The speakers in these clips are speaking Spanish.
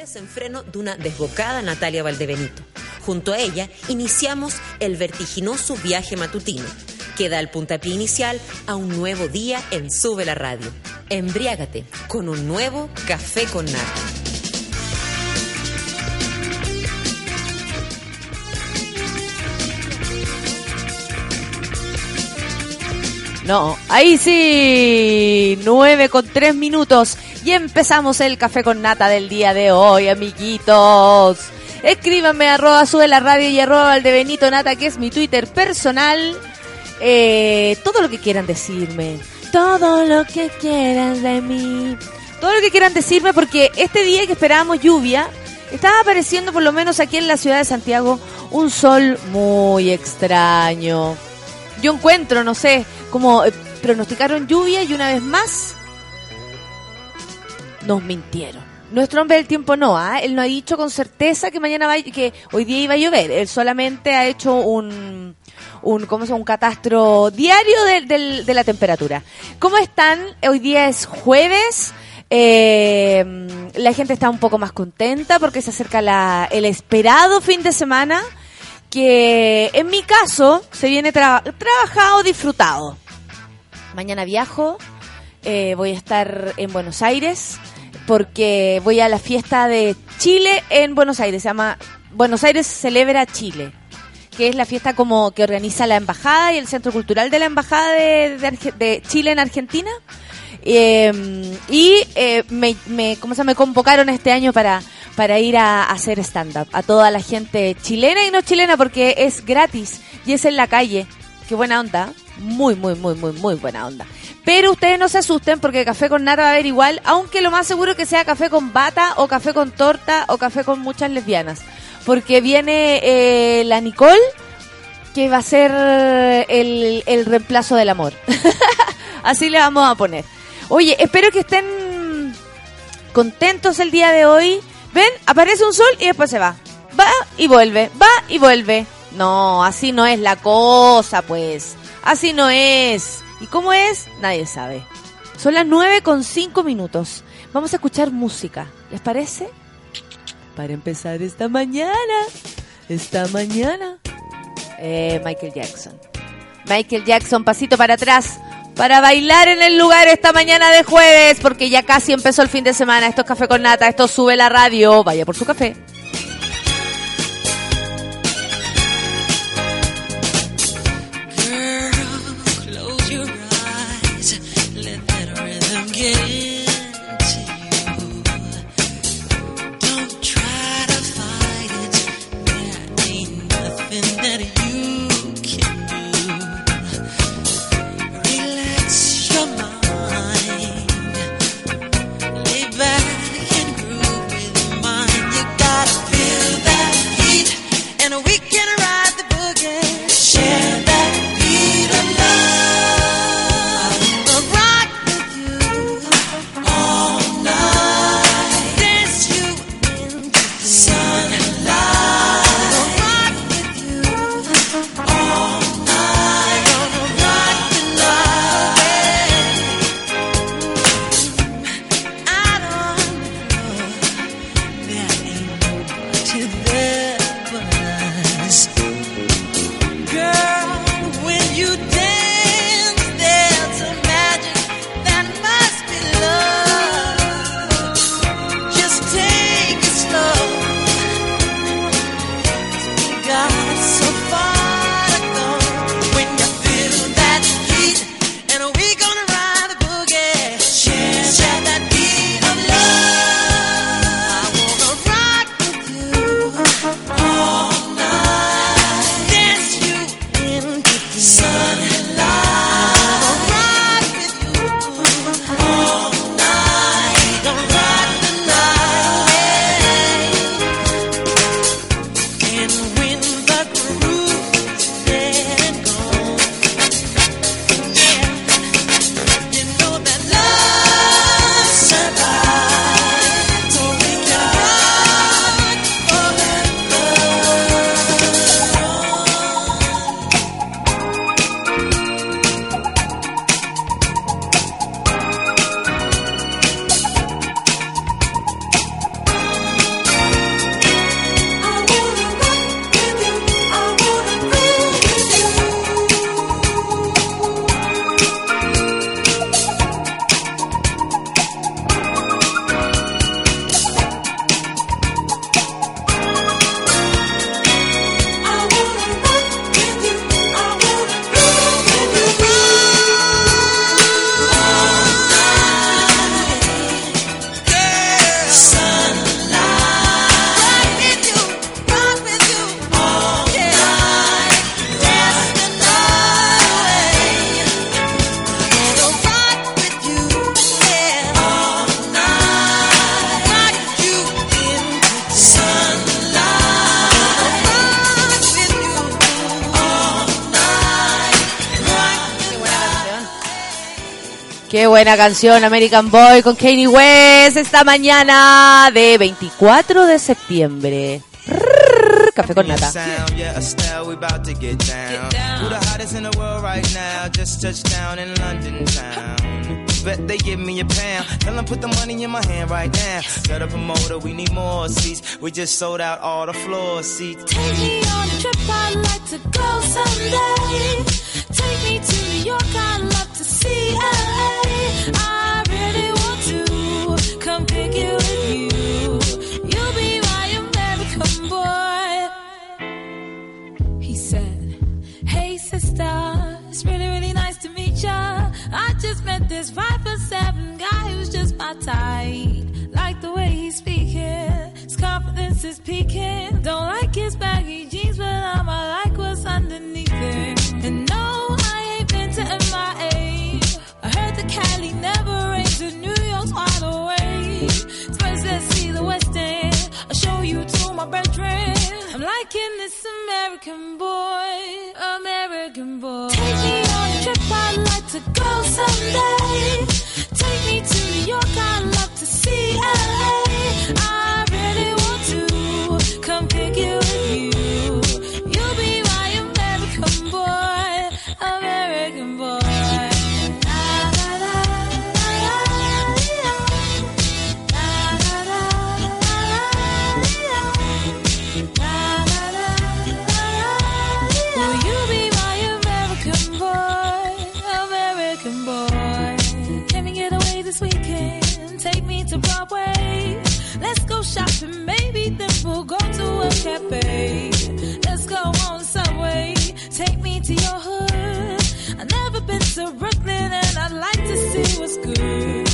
desenfreno de una desbocada Natalia Valdebenito. Junto a ella iniciamos el vertiginoso viaje matutino que da el puntapié inicial a un nuevo día en Sube la Radio. Embriágate con un nuevo café con nata. No, ahí sí, 9 con 3 minutos y empezamos el café con nata del día de hoy, amiguitos. Escríbanme arroba sube la radio y arroba al de Benito Nata, que es mi Twitter personal. Eh, todo lo que quieran decirme. Todo lo que quieran de mí. Todo lo que quieran decirme porque este día que esperábamos lluvia, estaba apareciendo por lo menos aquí en la ciudad de Santiago un sol muy extraño. Yo encuentro, no sé, como eh, pronosticaron lluvia y una vez más nos mintieron. Nuestro hombre del tiempo no, ¿ah? él no ha dicho con certeza que mañana va, que hoy día iba a llover. Él solamente ha hecho un, un ¿cómo se un catastro diario de, del- de la temperatura. ¿Cómo están? Hoy día es jueves. eh, la gente está un poco más contenta porque se acerca el esperado fin de semana que en mi caso se viene tra- trabajado, disfrutado. Mañana viajo, eh, voy a estar en Buenos Aires porque voy a la fiesta de Chile en Buenos Aires. Se llama Buenos Aires celebra Chile, que es la fiesta como que organiza la embajada y el centro cultural de la embajada de, de de Chile en Argentina. Eh, y eh, me, me, ¿cómo se me convocaron este año para, para ir a, a hacer stand-up a toda la gente chilena y no chilena porque es gratis y es en la calle. Qué buena onda. Muy, muy, muy, muy, muy buena onda. Pero ustedes no se asusten porque café con nata va a haber igual, aunque lo más seguro que sea café con bata o café con torta o café con muchas lesbianas. Porque viene eh, la Nicole que va a ser el, el reemplazo del amor. Así le vamos a poner. Oye, espero que estén contentos el día de hoy. Ven, aparece un sol y después se va. Va y vuelve, va y vuelve. No, así no es la cosa, pues. Así no es. ¿Y cómo es? Nadie sabe. Son las 9 con 5 minutos. Vamos a escuchar música. ¿Les parece? Para empezar esta mañana. Esta mañana. Eh, Michael Jackson. Michael Jackson, pasito para atrás. Para bailar en el lugar esta mañana de jueves, porque ya casi empezó el fin de semana. Esto es Café con Nata, esto sube la radio. Vaya por su café. yeah. Buena canción, American Boy con Kanye West esta mañana de 24 de septiembre. Café con nata. Bet they give me a pound. Tell them put the money in my hand right now. Set up a motor, we need more seats. We just sold out all the floor seats. Take me on a trip, I'd like to go someday. Take me to New York, I'd love to Broadway. Let's go shopping, maybe then we'll go to a cafe. Let's go on subway. Take me to your hood. I've never been to Brooklyn and I'd like to see what's good.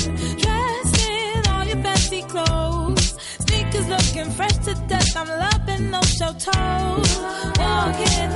Dressed in all your fancy clothes. Sneakers looking fresh to death. I'm loving no show toes. Walking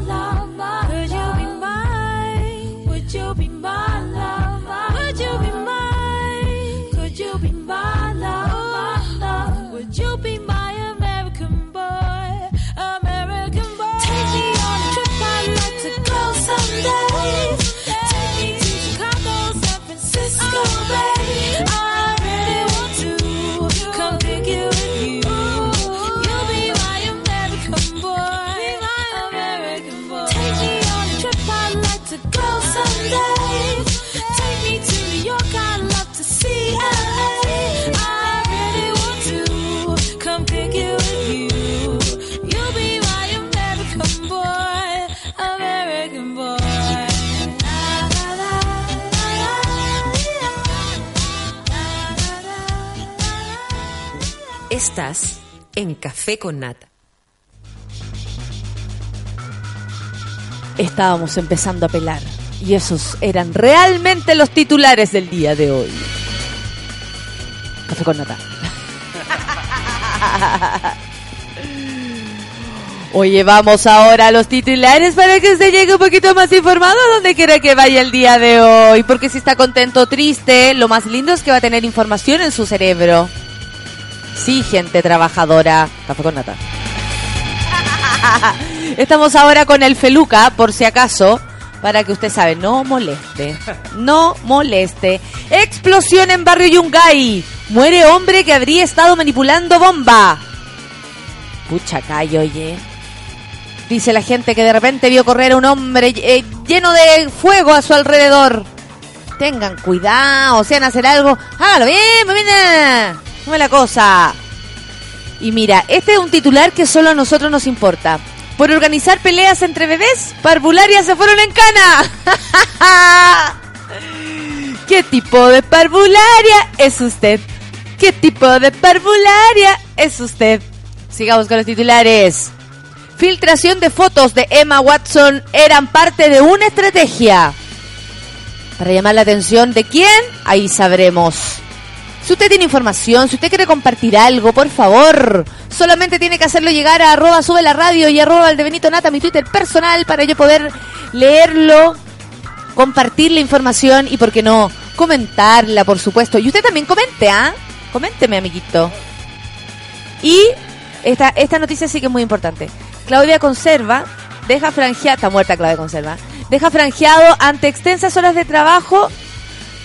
Estás en Café con Nata. Estábamos empezando a pelar. Y esos eran realmente los titulares del día de hoy. Café con nata. Oye, vamos ahora a los titulares para que se llegue un poquito más informado a donde quiera que vaya el día de hoy. Porque si está contento o triste, lo más lindo es que va a tener información en su cerebro. Sí, gente trabajadora. Café con nata. Estamos ahora con el Feluca, por si acaso, para que usted sabe, no moleste, no moleste. Explosión en barrio Yungay. Muere hombre que habría estado manipulando bomba. Pucha callo, oye. Dice la gente que de repente vio correr a un hombre eh, lleno de fuego a su alrededor. Tengan cuidado, sean hacer algo. Hágalo bien, mamina. Es la cosa. Y mira, este es un titular que solo a nosotros nos importa. Por organizar peleas entre bebés, parvularias se fueron en cana. ¿Qué tipo de parvularia es usted? ¿Qué tipo de parvularia es usted? Sigamos con los titulares. Filtración de fotos de Emma Watson eran parte de una estrategia. Para llamar la atención de quién, ahí sabremos. Si usted tiene información, si usted quiere compartir algo, por favor, solamente tiene que hacerlo llegar a arroba sube la radio y arroba al de Benito Nata, mi Twitter personal, para yo poder leerlo, compartir la información y, por qué no, comentarla, por supuesto. Y usted también comente, ¿ah? Coménteme, amiguito. Y esta, esta noticia sí que es muy importante. Claudia Conserva deja franjeada, está muerta Claudia Conserva, deja franjeado ante extensas horas de trabajo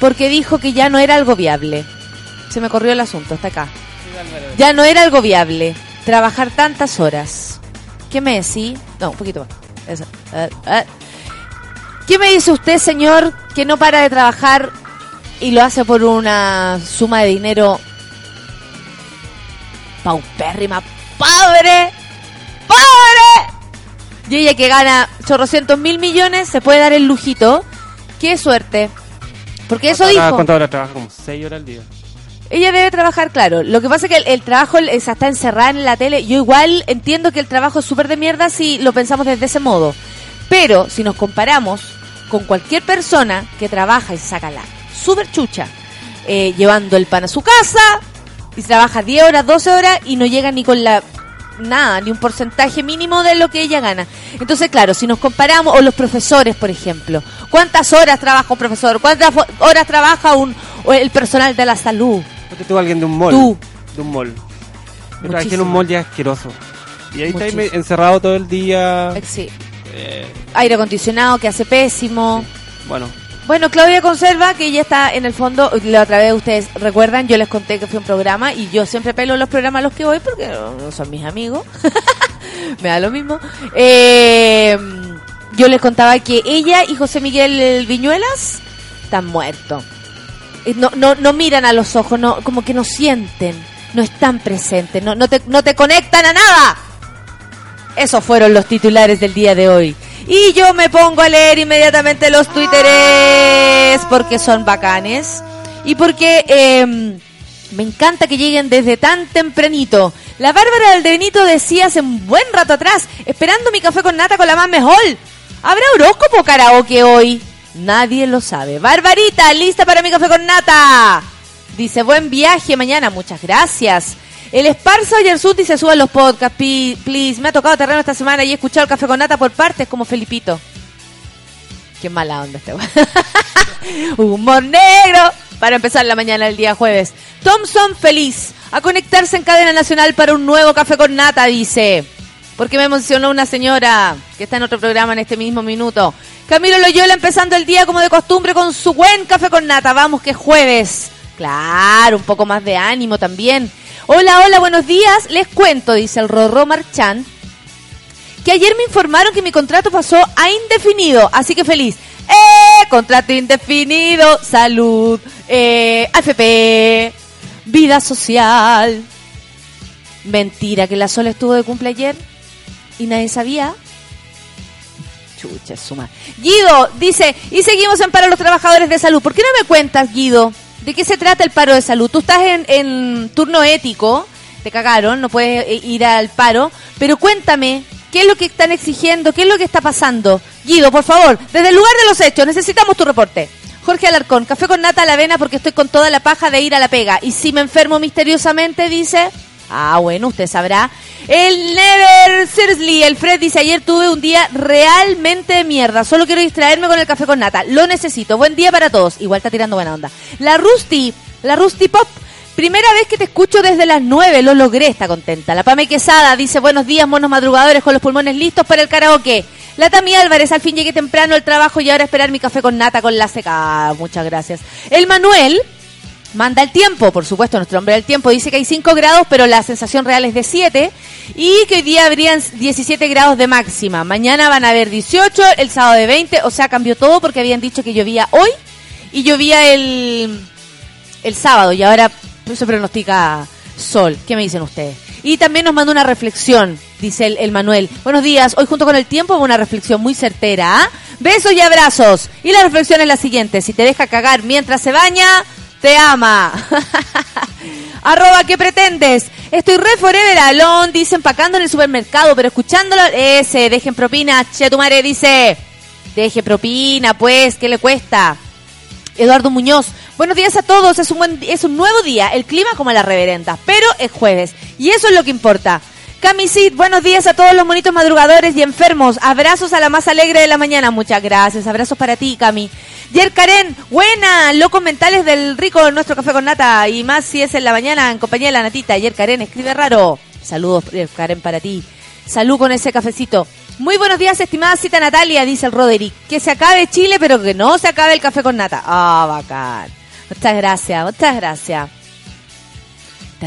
porque dijo que ya no era algo viable. Se me corrió el asunto, está acá. Ya no era algo viable trabajar tantas horas. ¿Qué me decís? No, un poquito más. ¿Qué me dice usted, señor, que no para de trabajar y lo hace por una suma de dinero paupérrima, pobre, pobre? Y ella que gana chorrocientos mil millones se puede dar el lujito. Qué suerte. Porque eso ¿Cuántas horas- dijo. ¿Cuántas horas trabaja? Como 6 horas al día. Ella debe trabajar, claro. Lo que pasa es que el, trabajo esa está encerrada en la tele. Yo igual entiendo que el trabajo es súper de mierda si lo pensamos desde ese modo. Pero si nos comparamos con cualquier persona que trabaja y saca la súper chucha, eh, llevando el pan a su casa, y trabaja 10 horas, 12 horas y no llega ni con la nada, ni un porcentaje mínimo de lo que ella gana. Entonces, claro, si nos comparamos, o los profesores, por ejemplo, ¿cuántas horas trabaja un profesor? ¿Cuántas horas trabaja un, el personal de la salud? Tú alguien de un mall. Tú. De un mall. Yo trabajé en un mall ya asqueroso. Y ahí está ahí Muchísimo. encerrado todo el día. Eh, Sí. Eh, Aire acondicionado que hace pésimo. bueno, Bueno, Claudia Conserva, que ya está en el fondo, la otra vez ustedes recuerdan, yo les conté que fue un programa y yo siempre pelo los programas a los que voy porque no son mis amigos. Me da lo mismo. Eh, yo les contaba que ella y José Miguel Viñuelas están muertos. No, no, no miran a los ojos, no, como que no sienten, no están presentes, no, no, te, no te conectan a nada. Esos fueron los titulares del día de hoy. Y yo me pongo a leer inmediatamente los twitteres porque son bacanes. Y porque eh, me encanta que lleguen desde tan tempranito. La Bárbara del de Benito decía hace un buen rato atrás, esperando mi café con nata con la más mejor. ¿Habrá horóscopo karaoke hoy? Nadie lo sabe. Barbarita, lista para mi café con nata. Dice, buen viaje mañana, muchas gracias. El Esparza Yersut dice, suban los podcasts, please. Me ha tocado terreno esta semana y he escuchado el café con nata por partes como Felipito. Qué mala onda este. Humor negro para empezar la mañana del día jueves. Thompson feliz a conectarse en cadena nacional para un nuevo café con nata, dice. Porque me emocionó una señora que está en otro programa en este mismo minuto. Camilo Loyola empezando el día como de costumbre con su buen café con nata. Vamos que es jueves. Claro, un poco más de ánimo también. Hola, hola, buenos días. Les cuento, dice el Rorro Marchand, que ayer me informaron que mi contrato pasó a indefinido, así que feliz. ¡Eh! Contrato indefinido, salud, eh, AFP, vida social. Mentira, que la Sol estuvo de cumple ayer y nadie sabía. Suma. Guido dice, y seguimos en paro los trabajadores de salud. ¿Por qué no me cuentas, Guido? ¿De qué se trata el paro de salud? Tú estás en, en turno ético, te cagaron, no puedes eh, ir al paro, pero cuéntame, ¿qué es lo que están exigiendo? ¿Qué es lo que está pasando? Guido, por favor, desde el lugar de los hechos, necesitamos tu reporte. Jorge Alarcón, café con nata a la avena porque estoy con toda la paja de ir a la pega. Y si me enfermo misteriosamente, dice... Ah, bueno, usted sabrá. El Never Seriously, el Fred dice, ayer tuve un día realmente de mierda. Solo quiero distraerme con el café con nata. Lo necesito. Buen día para todos. Igual está tirando buena onda. La Rusty, la Rusty Pop. Primera vez que te escucho desde las 9, lo logré, está contenta. La Pame Quesada dice, buenos días, monos madrugadores con los pulmones listos para el karaoke. La Tami Álvarez, al fin llegué temprano al trabajo y ahora esperar mi café con nata con la seca. Muchas gracias. El Manuel manda el tiempo, por supuesto, nuestro hombre del tiempo dice que hay 5 grados, pero la sensación real es de 7 y que hoy día habrían 17 grados de máxima. Mañana van a haber 18, el sábado de 20, o sea, cambió todo porque habían dicho que llovía hoy y llovía el, el sábado y ahora se pronostica sol. ¿Qué me dicen ustedes? Y también nos manda una reflexión, dice el, el Manuel. Buenos días, hoy junto con el tiempo una reflexión muy certera. ¿ah? Besos y abrazos. Y la reflexión es la siguiente, si te deja cagar mientras se baña, te ama. Arroba, ¿qué pretendes? Estoy re forever alone, dice empacando en el supermercado, pero escuchándolo, ese, dejen propina, che, tu madre dice, deje propina, pues, ¿qué le cuesta? Eduardo Muñoz, buenos días a todos, es un, buen, es un nuevo día, el clima como la reverenda, pero es jueves, y eso es lo que importa. Camisit, buenos días a todos los monitos madrugadores y enfermos, abrazos a la más alegre de la mañana, muchas gracias, abrazos para ti, Cami. Yer Karen, buena, locos mentales del rico nuestro café con nata, y más si es en la mañana en compañía de la natita, Yer Karen, escribe raro, saludos Yer Karen para ti, salud con ese cafecito. Muy buenos días, estimada cita Natalia, dice el Roderick. Que se acabe Chile, pero que no se acabe el café con nata. Ah, bacán. Muchas gracias, muchas gracias.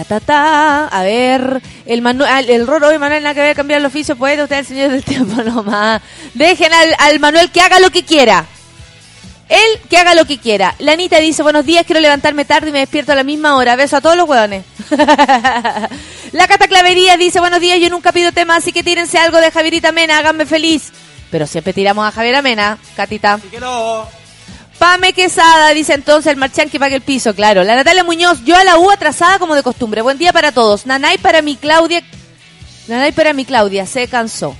A ver, el Manuel, el Roro y Manuel, nada que ver, cambiar el oficio, puede usted, el señor del tiempo nomás. Dejen al, Manuel que haga lo que quiera. Él que haga lo que quiera. La Anita dice, buenos días, quiero levantarme tarde y me despierto a la misma hora. Beso a todos los hueones. la Cata Clavería dice, buenos días, yo nunca pido tema, así que tírense algo de Javierita Mena, háganme feliz. Pero siempre tiramos a Javier Mena, Catita. que no. Pame Quesada, dice entonces el marchán que pague el piso, claro. La Natalia Muñoz, yo a la U atrasada como de costumbre. Buen día para todos. Nanay para mi Claudia. Nanay para mi Claudia, se cansó.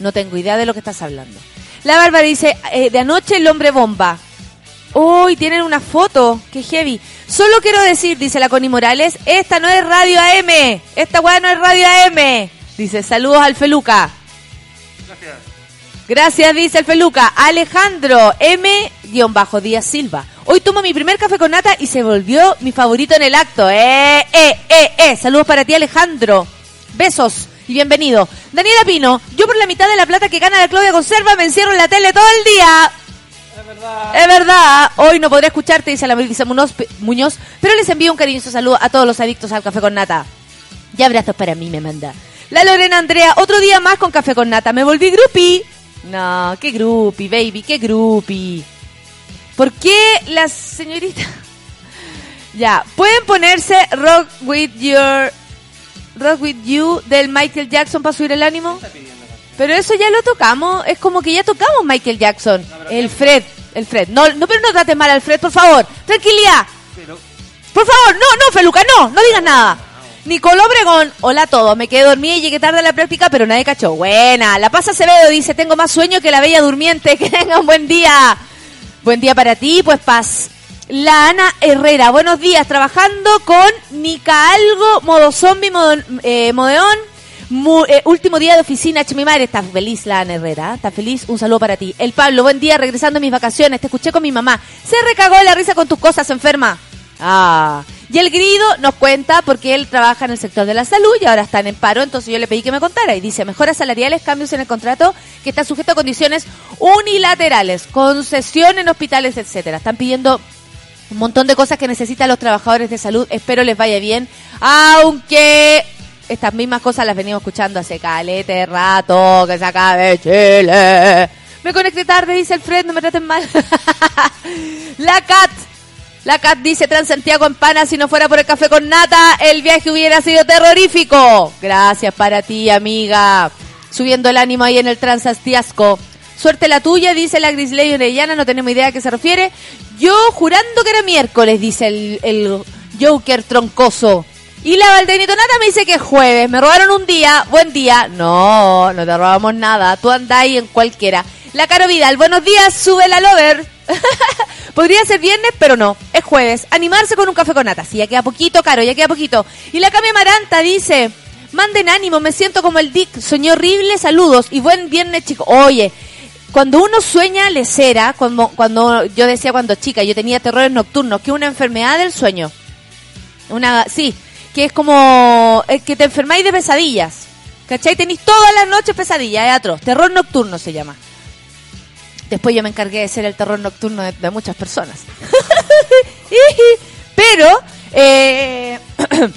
No tengo idea de lo que estás hablando. La Bárbara dice, eh, de anoche el hombre bomba. Uy, tienen una foto, qué heavy. Solo quiero decir, dice la Connie Morales, esta no es Radio AM. Esta weá no es Radio AM. Dice, saludos al Feluca. Gracias, dice el Feluca. Alejandro M-Díaz Silva. Hoy tomo mi primer café con nata y se volvió mi favorito en el acto. Eh, eh, eh, eh. Saludos para ti, Alejandro. Besos y bienvenido. Daniela Pino, yo por la mitad de la plata que gana la Claudia Conserva me encierro en la tele todo el día. Es verdad. Es verdad. Hoy no podré escucharte, dice la Melissa Muñoz, pero les envío un cariñoso saludo a todos los adictos al café con nata. Y abrazos para mí, me manda. La Lorena Andrea, otro día más con café con nata. Me volví grupi. No, qué grupi, baby, qué grupi. ¿Por qué las señoritas... Ya, pueden ponerse Rock With Your... Rock With You del Michael Jackson para subir el ánimo? Pero eso ya lo tocamos, es como que ya tocamos Michael Jackson. El Fred, el Fred. No, no pero no trates mal al Fred, por favor. Tranquilidad. Por favor, no, no, Feluca, no, no digas nada. Nicoló Obregón, hola a todos, me quedé dormida y llegué tarde a la práctica, pero nadie cachó. Buena, La Paz Acevedo dice, tengo más sueño que la bella durmiente, que tengan buen día. Buen día para ti, pues paz. La Ana Herrera, buenos días, trabajando con Nica Algo, modo zombie, modo, eh, modeón. Mu- eh, último día de oficina, mi madre está feliz, la Ana Herrera, está feliz, un saludo para ti. El Pablo, buen día, regresando a mis vacaciones, te escuché con mi mamá. Se recagó la risa con tus cosas, enferma. Ah. Y el Grido nos cuenta porque él trabaja en el sector de la salud y ahora están en paro, entonces yo le pedí que me contara y dice mejoras salariales, cambios en el contrato que está sujeto a condiciones unilaterales, concesión en hospitales, etcétera. Están pidiendo un montón de cosas que necesitan los trabajadores de salud. Espero les vaya bien, aunque estas mismas cosas las venimos escuchando hace calete rato, que se acabe Chile. Me conecté tarde, dice el Fred, no me traten mal. La Cat. La Cat dice Transantiago en pana, si no fuera por el café con nata, el viaje hubiera sido terrorífico. Gracias para ti, amiga. Subiendo el ánimo ahí en el Transantiasco. Suerte la tuya, dice la Grisley Orellana, no tenemos idea a qué se refiere. Yo jurando que era miércoles, dice el, el Joker troncoso. Y la Valdenito Nata me dice que es jueves. Me robaron un día. Buen día. No, no te robamos nada. Tú andáis en cualquiera. La Caro Vidal. Buenos días. Sube la lover. Podría ser viernes, pero no. Es jueves. Animarse con un café con nata. Sí, ya queda poquito, Caro. Ya queda poquito. Y la Cami Maranta dice... Manden ánimo. Me siento como el Dick. Soñé horrible. Saludos. Y buen viernes, chicos. Oye... Cuando uno sueña lecera, cuando, cuando yo decía cuando chica, yo tenía terrores nocturnos, que es una enfermedad del sueño. Una, sí, que es como eh, que te enfermáis de pesadillas. ¿Cachai? Tenéis todas las noches pesadillas, es atroz. Terror nocturno se llama. Después yo me encargué de ser el terror nocturno de, de muchas personas. Pero, eh,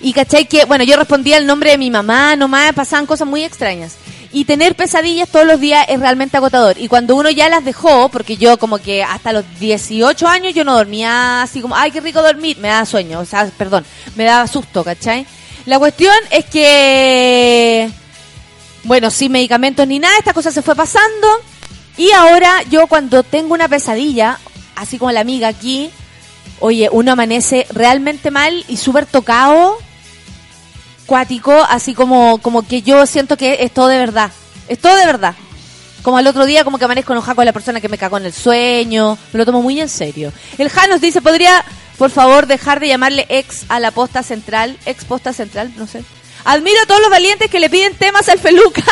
y cachai que, bueno, yo respondía el nombre de mi mamá, nomás pasaban cosas muy extrañas. Y tener pesadillas todos los días es realmente agotador. Y cuando uno ya las dejó, porque yo como que hasta los 18 años yo no dormía así como, ay, qué rico dormir, me daba sueño, o sea, perdón, me daba susto, ¿cachai? La cuestión es que, bueno, sin medicamentos ni nada, esta cosa se fue pasando. Y ahora yo cuando tengo una pesadilla, así como la amiga aquí, oye, uno amanece realmente mal y súper tocado, cuático, así como, como que yo siento que es todo de verdad. Es todo de verdad. Como al otro día, como que amanezco enojada con la persona que me cagó en el sueño. Me lo tomo muy en serio. El Janos dice, ¿podría, por favor, dejar de llamarle ex a la posta central? Ex posta central, no sé. Admiro a todos los valientes que le piden temas al feluca.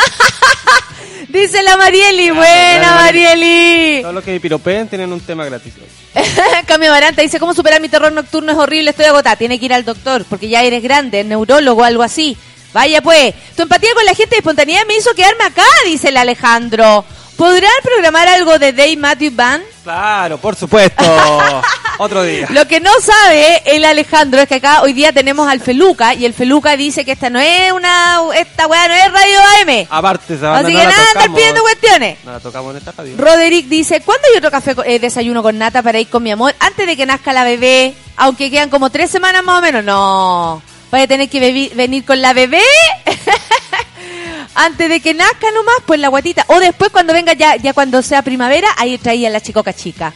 dice la Marieli. Buena, grande, Marieli. Todos los que me piropeen tienen un tema gratis. Cambio Baranta dice, ¿cómo superar mi terror nocturno? Es horrible, estoy agotada. Tiene que ir al doctor, porque ya eres grande, neurólogo o algo así. Vaya pues, tu empatía con la gente de espontaneidad me hizo quedarme acá, dice el Alejandro. ¿Podrán programar algo de Dave Matthew Band? Claro, por supuesto. Otro día. Lo que no sabe el Alejandro es que acá hoy día tenemos al Feluca y el Feluca dice que esta no es una, esta weá no es Radio AM. Aparte, esa banda Así no que la nada, andar tocamos. pidiendo cuestiones. No la tocamos en esta radio. Roderick dice, ¿cuándo hay otro café eh, desayuno con nata para ir con mi amor? Antes de que nazca la bebé, aunque quedan como tres semanas más o menos. No, vaya a tener que venir con la bebé. Antes de que nazca nomás, pues la guatita. O después cuando venga ya, ya cuando sea primavera, ahí traía la chicoca chica.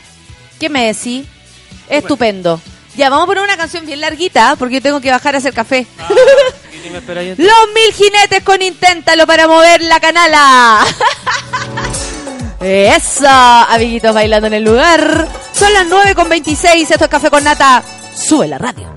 ¿Qué me decís? Estupendo. Ya, vamos a poner una canción bien larguita, porque yo tengo que bajar a hacer café. ¿Y si me esperáis en- Los mil jinetes con inténtalo para mover la canala. Eso, amiguitos bailando en el lugar. Son las 9 con 26, esto es Café con Nata. Sube la radio.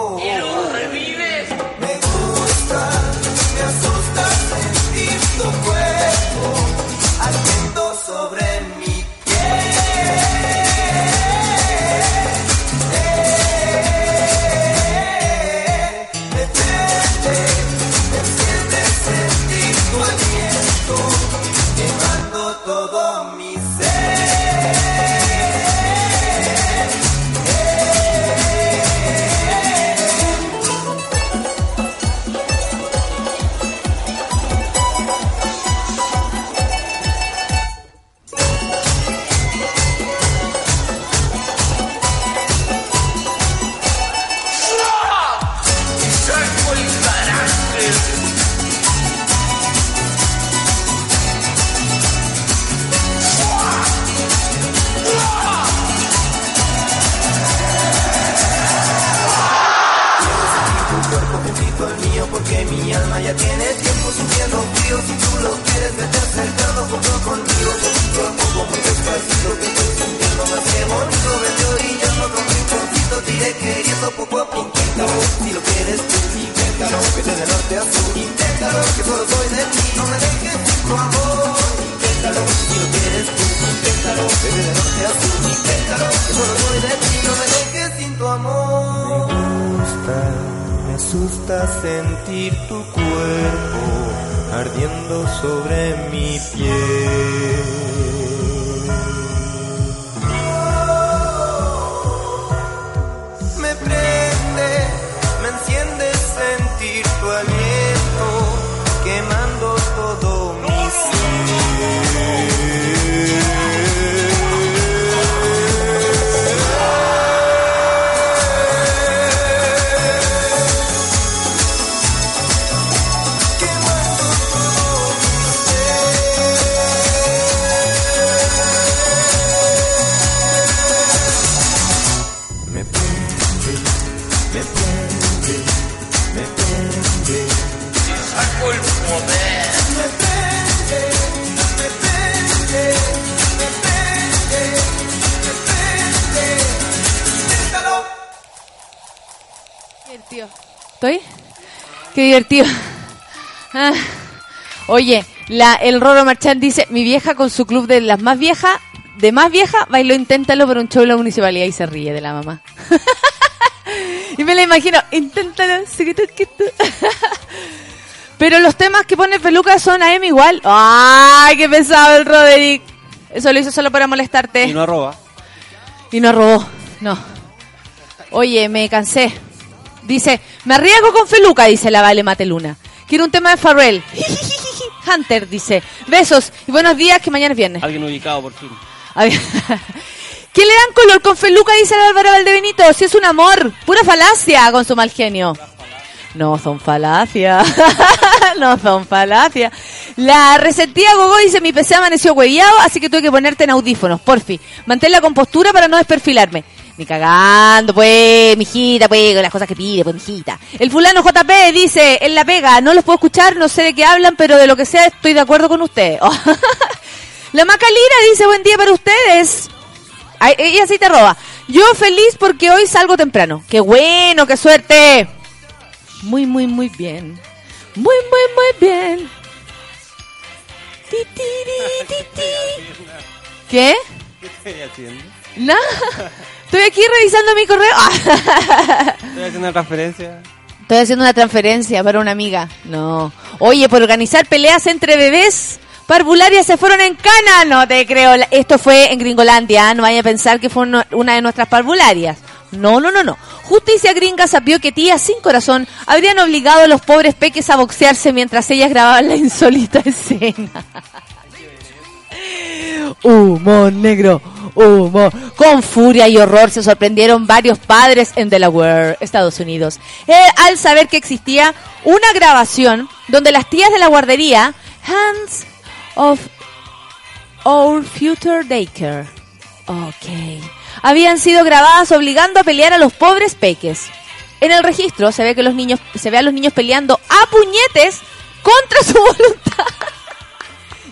sobre Oye, la, el Roro Marchán dice, mi vieja con su club de las más viejas, de más vieja, bailó inténtalo por un show en la municipalidad y se ríe de la mamá. y me la imagino, inténtalo. Pero los temas que pone Peluca son a M igual. ¡Ay, qué pesado el Roderick! Eso lo hizo solo para molestarte. Y no arroba. Y no robó. No. Oye, me cansé. Dice, me arriesgo con Feluca, dice la Vale Mateluna. Quiero un tema de Farrell. Hunter dice, besos y buenos días, que mañana es viernes. Alguien ubicado por fin. ¿Qué le dan color con Feluca? Dice la Bárbara Valdebenito. Si es un amor, pura falacia con su mal genio. No son falacias. no son falacias. La resentida Gogo dice, mi PC amaneció hueviado, así que tuve que ponerte en audífonos, porfi. Mantén la compostura para no desperfilarme. Ni cagando, pues, mijita, pues, con las cosas que pide, pues, mijita. El fulano JP dice, en la pega, no los puedo escuchar, no sé de qué hablan, pero de lo que sea estoy de acuerdo con ustedes. la Macalira dice, buen día para ustedes. Ay, ella sí te roba. Yo feliz porque hoy salgo temprano. Qué bueno, qué suerte. Muy, muy, muy bien. Muy, muy, muy bien. Ti, ti, ri, ti, ti. ¿Qué? ¿Qué estoy haciendo? No. Estoy aquí revisando mi correo. Estoy haciendo una transferencia. Estoy haciendo una transferencia para una amiga. No. Oye, por organizar peleas entre bebés, parvularias se fueron en cana. No te creo. Esto fue en Gringolandia. ¿eh? No vaya a pensar que fue una de nuestras parvularias. No, no, no, no. Justicia gringa sabió que tías sin corazón habrían obligado a los pobres peques a boxearse mientras ellas grababan la insólita escena. Humor negro, humor. Con furia y horror se sorprendieron varios padres en Delaware, Estados Unidos, eh, al saber que existía una grabación donde las tías de la guardería, Hands of Our Future Daycare, ok, habían sido grabadas obligando a pelear a los pobres peques. En el registro se ve que los niños, se ve a los niños peleando a puñetes contra su voluntad.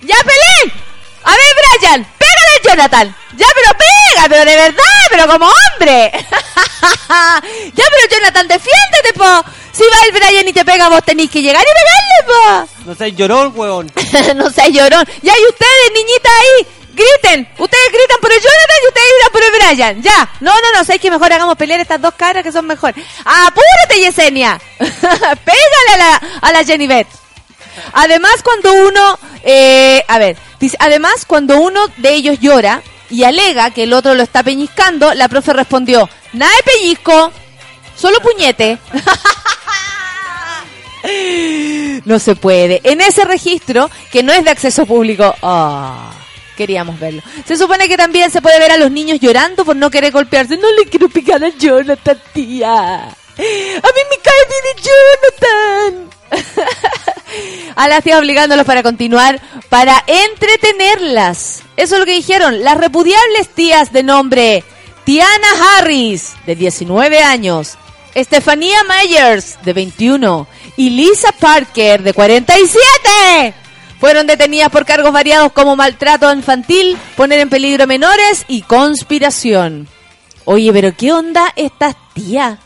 ¡Ya peleé! A ver, Brian, pégale a Jonathan. Ya, pero pega, pero de verdad, pero como hombre. ya, pero Jonathan, defiéndete, po. Si va el Brian y te pega, vos tenés que llegar y pegarle, No seas llorón, huevón. po. no seas llorón. Ya, y ustedes, niñitas ahí, griten. Ustedes gritan por el Jonathan y ustedes gritan por el Brian. Ya. No, no, no, sabéis que mejor hagamos pelear estas dos caras que son mejor. Apúrate, Yesenia. Pégale a la, a la Jenny Beth. Además, cuando uno, eh, a ver, además, cuando uno de ellos llora y alega que el otro lo está peñiscando, la profe respondió, nada de pellizco, solo puñete. no se puede. En ese registro, que no es de acceso público, ah, queríamos verlo. Se supone que también se puede ver a los niños llorando por no querer golpearse. No le quiero picar a Jonathan, tía. A mí me cae bien Jonathan. a las tías obligándolos para continuar, para entretenerlas. Eso es lo que dijeron. Las repudiables tías de nombre Tiana Harris, de 19 años, Estefanía Myers, de 21, y Lisa Parker, de 47. Fueron detenidas por cargos variados como maltrato infantil, poner en peligro menores y conspiración. Oye, pero ¿qué onda estas tías?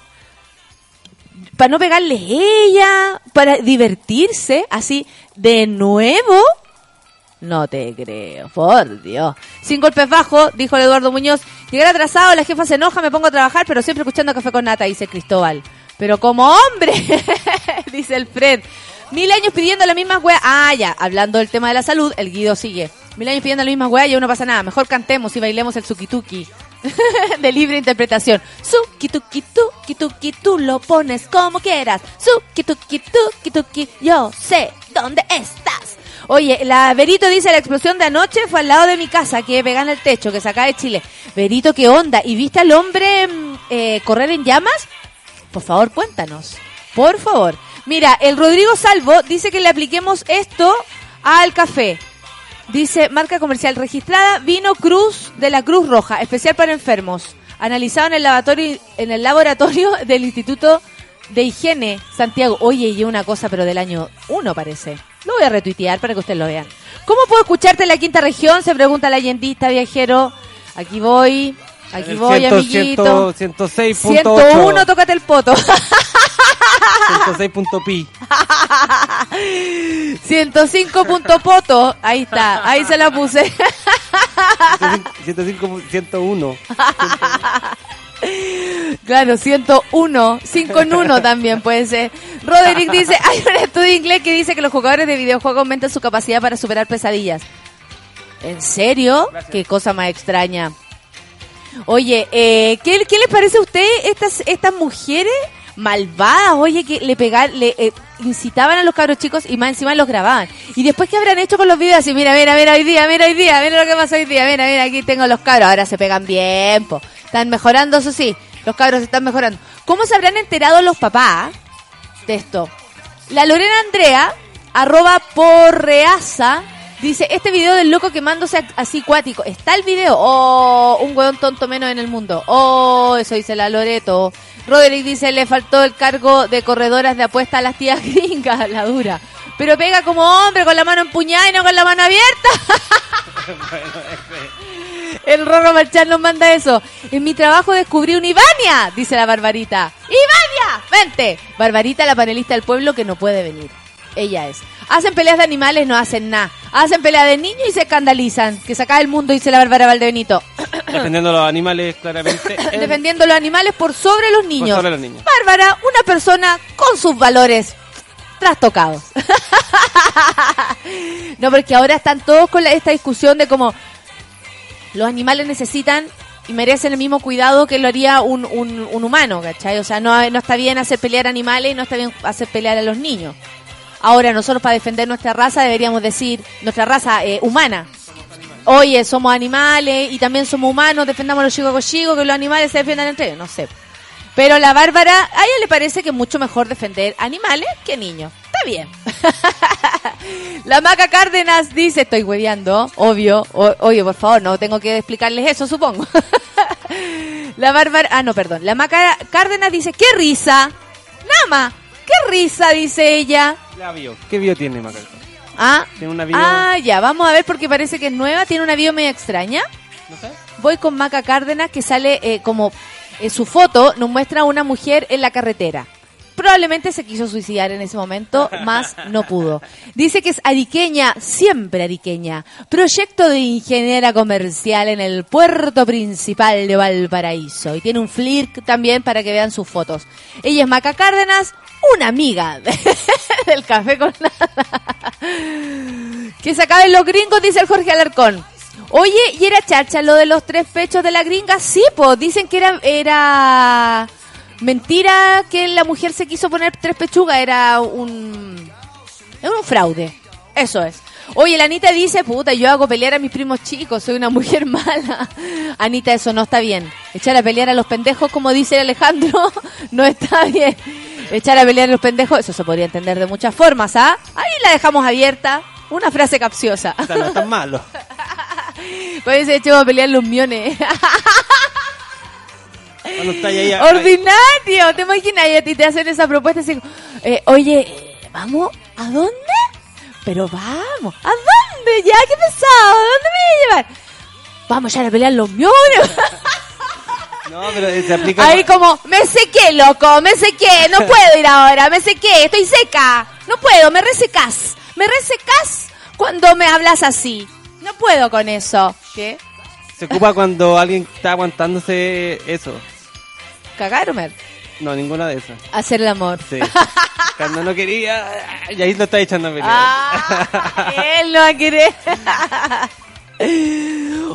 Para no pegarles ella, para divertirse, así de nuevo. No te creo, por Dios. Sin golpes bajos, dijo el Eduardo Muñoz. Llegar atrasado, la jefa se enoja, me pongo a trabajar, pero siempre escuchando café con nata, dice Cristóbal. Pero como hombre, dice el Fred. Mil años pidiendo las mismas weas. Ah, ya, hablando del tema de la salud, el Guido sigue. Mil años pidiendo las mismas weas y aún no pasa nada. Mejor cantemos y bailemos el sukituki. de libre interpretación. Suki tuki tuki tú lo pones como quieras. Suki tuki tuki tuki, yo sé dónde estás. Oye, la Verito dice la explosión de anoche fue al lado de mi casa, que pega en el techo, que saca de Chile. Verito, ¿qué onda? ¿Y viste al hombre mm, eh, correr en llamas? Por favor, cuéntanos. Por favor. Mira, el Rodrigo Salvo dice que le apliquemos esto al café. Dice, marca comercial registrada, vino Cruz de la Cruz Roja, especial para enfermos. Analizado en el laboratorio, en el laboratorio del Instituto de higiene, Santiago. Oye, y una cosa, pero del año 1 parece. Lo voy a retuitear para que ustedes lo vean. ¿Cómo puedo escucharte en la quinta región? Se pregunta la leyendista viajero. Aquí voy, aquí El voy, 100, amiguito. 100, 106.8. 101, tócate el poto. 106.pi. 105 punto poto. Ahí está, ahí se la puse. 105, 101. Claro, 101, 5 en 1 también puede ser. Roderick dice, hay un estudio inglés que dice que los jugadores de videojuegos aumentan su capacidad para superar pesadillas. ¿En serio? Qué cosa más extraña. Oye, eh, ¿qué, les parece a usted estas, estas mujeres malvadas? Oye, que le pegar, le eh, incitaban a los cabros chicos y más encima los grababan. Y después, ¿qué habrán hecho con los videos? Así, mira, mira, mira hoy día, mira hoy día, mira lo que pasó hoy día, mira, mira, aquí tengo los cabros. Ahora se pegan bien, po. Están mejorando, eso sí. Los cabros están mejorando. ¿Cómo se habrán enterado los papás de esto? La Lorena Andrea, arroba porreasa, dice, este video del loco quemándose así cuático. ¿Está el video? Oh, un hueón tonto menos en el mundo. Oh, eso dice la Loreto. Roderick dice, le faltó el cargo de corredoras de apuesta a las tías gringas, la dura. Pero pega como hombre, con la mano empuñada y no con la mano abierta. El Rorro Marchán nos manda eso. En mi trabajo descubrí un Ivania, dice la Barbarita. ¡Ivania! ¡Vente! Barbarita, la panelista del pueblo que no puede venir. Ella es. Hacen peleas de animales, no hacen nada. Hacen peleas de niños y se escandalizan. Que se acaba el mundo, dice la Bárbara Valdebenito. Defendiendo a los animales, claramente. Defendiendo los animales por sobre los niños. sobre los niños. Bárbara, una persona con sus valores trastocados. no, porque ahora están todos con la- esta discusión de cómo los animales necesitan y merecen el mismo cuidado que lo haría un, un, un humano, ¿cachai? O sea, no, no está bien hacer pelear animales y no está bien hacer pelear a los niños. Ahora, nosotros para defender nuestra raza deberíamos decir, nuestra raza eh, humana. Oye, somos animales y también somos humanos, defendamos a los chicos que los animales se defiendan entre ellos, no sé. Pero la Bárbara, a ella le parece que es mucho mejor defender animales que niños. Está bien. la Maca Cárdenas dice, estoy hueveando, obvio. Oye, por favor, no tengo que explicarles eso, supongo. la Bárbara, ah, no, perdón. La Maca Cárdenas dice, qué risa. Nama, qué risa, dice ella. La bio. ¿Qué bio tiene, Macaco? Ah, Tiene una bio. ah, ya, vamos a ver porque parece que es nueva, tiene una bio media extraña. No sé. Voy con Maca Cárdenas que sale eh, como en su foto nos muestra a una mujer en la carretera. Probablemente se quiso suicidar en ese momento, más no pudo. Dice que es ariqueña, siempre ariqueña. Proyecto de ingeniera comercial en el puerto principal de Valparaíso. Y tiene un flirt también para que vean sus fotos. Ella es Maca Cárdenas, una amiga del café con nada. Que se acaben los gringos, dice el Jorge Alarcón. Oye, ¿y era charcha lo de los tres pechos de la gringa? Sí, pues dicen que era, era mentira que la mujer se quiso poner tres pechugas, era un, era un fraude. Eso es. Oye, la Anita dice, puta, yo hago pelear a mis primos chicos, soy una mujer mala. Anita, eso no está bien. Echar a pelear a los pendejos, como dice Alejandro, no está bien. Echar a pelear a los pendejos, eso se podría entender de muchas formas, ¿ah? Ahí la dejamos abierta. Una frase capciosa. O sea, no es tan malo. Pues se echó a pelear los miones. Cuando está ahí, ahí- Ordinario, ¿te imaginas? Y a ti te hacen esa propuesta así, eh, oye, ¿vamos? ¿A dónde? Pero vamos, ¿a dónde? Ya, qué pesado, ¿a dónde me voy a llevar? Vamos ya a pelear los miones. No, pero se aplica. Ahí como, me sequé, loco, me sequé, no puedo ir ahora, me sequé, estoy seca, no puedo, me resecas, me resecas cuando me hablas así. No puedo con eso. ¿Qué? Se ocupa cuando alguien está aguantándose eso. ¿Cagar o? No, ninguna de esas. Hacer el amor. Sí. cuando no quería. Y ahí lo está echando a pelear. Ah, él no va a querer.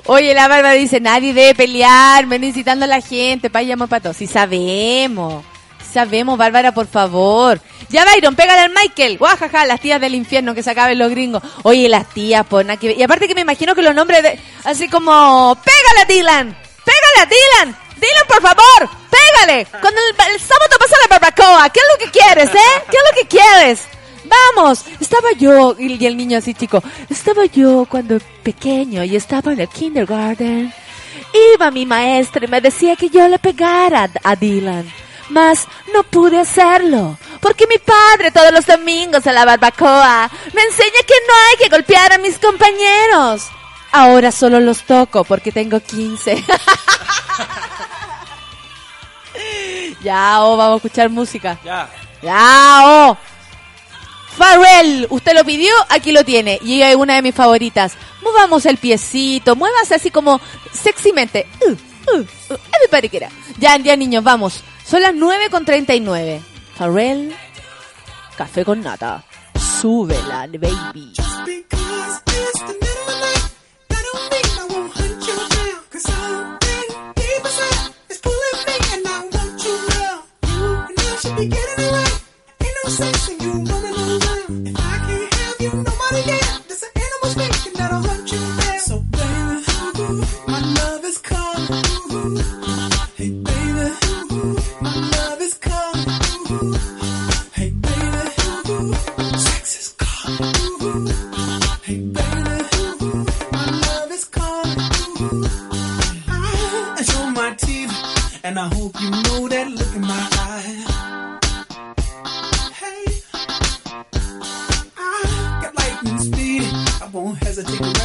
Oye, la Bárbara dice, nadie debe pelear, menos incitando a la gente, para llamar para todos. Sí sabemos, sabemos, Bárbara, por favor. Ya, Byron, pégale al Michael. Guajaja, las tías del infierno que se acaben los gringos. Oye, las tías, por nada que. Y aparte que me imagino que los nombres de... Así como, pégale a Dylan, pégale a Dylan. Dylan, por favor, pégale. Con el, el sábado pasa la barbacoa. ¿Qué es lo que quieres, eh? ¿Qué es lo que quieres? Vamos, estaba yo, y el niño así chico, estaba yo cuando pequeño y estaba en el kindergarten. Iba mi maestra y me decía que yo le pegara a Dylan, mas no pude hacerlo, porque mi padre todos los domingos a la barbacoa me enseña que no hay que golpear a mis compañeros. Ahora solo los toco porque tengo 15. ya, oh, vamos a escuchar música. Ya. Ya, oh. Farrell, usted lo pidió, aquí lo tiene. Y es una de mis favoritas. Movamos el piecito, muévase así como sexymente. Uh, uh, uh, everybody get. Ya, ya, niños, vamos. Son las 9 con 39. Farrell, café con nata. Súbela, baby. Just getting. Ain't no sense in you running around. If I can't have you, nobody can. An that'll hunt you down. So baby, my love is calling. Hey baby, my love is calling. Hey baby, sex is calling. Hey baby, my love is calling. I show my teeth, and I hope you know. hesitate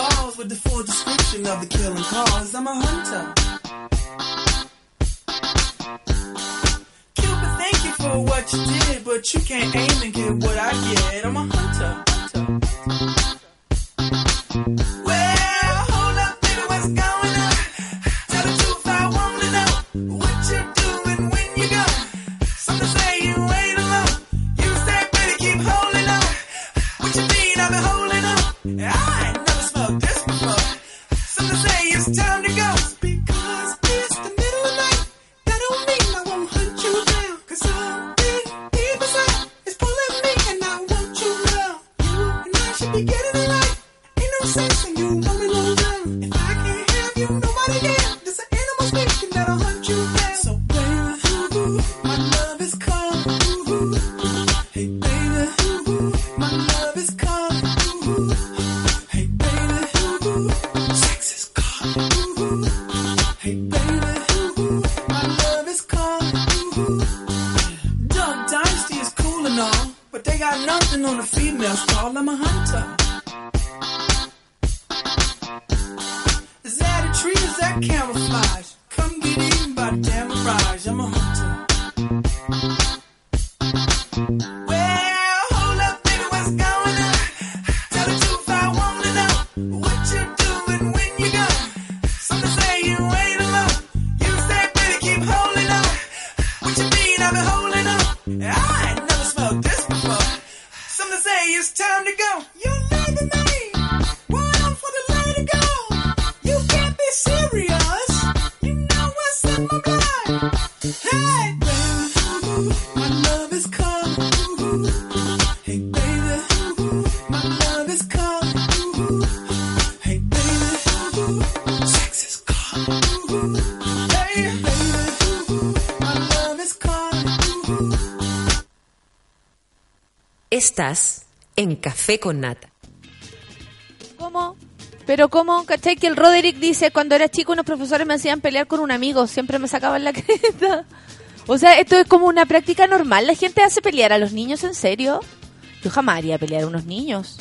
walls with the full description of the killing cause. I'm a hunter. Cupid, thank you for what you did, but you can't aim and get what I get. I'm a hunter. hunter. Con nata. ¿Cómo? Pero cómo, ¿cachai? Que el Roderick dice, cuando era chico unos profesores me hacían pelear con un amigo, siempre me sacaban la cresta. O sea, esto es como una práctica normal, la gente hace pelear a los niños, ¿en serio? Yo jamás haría pelear a unos niños.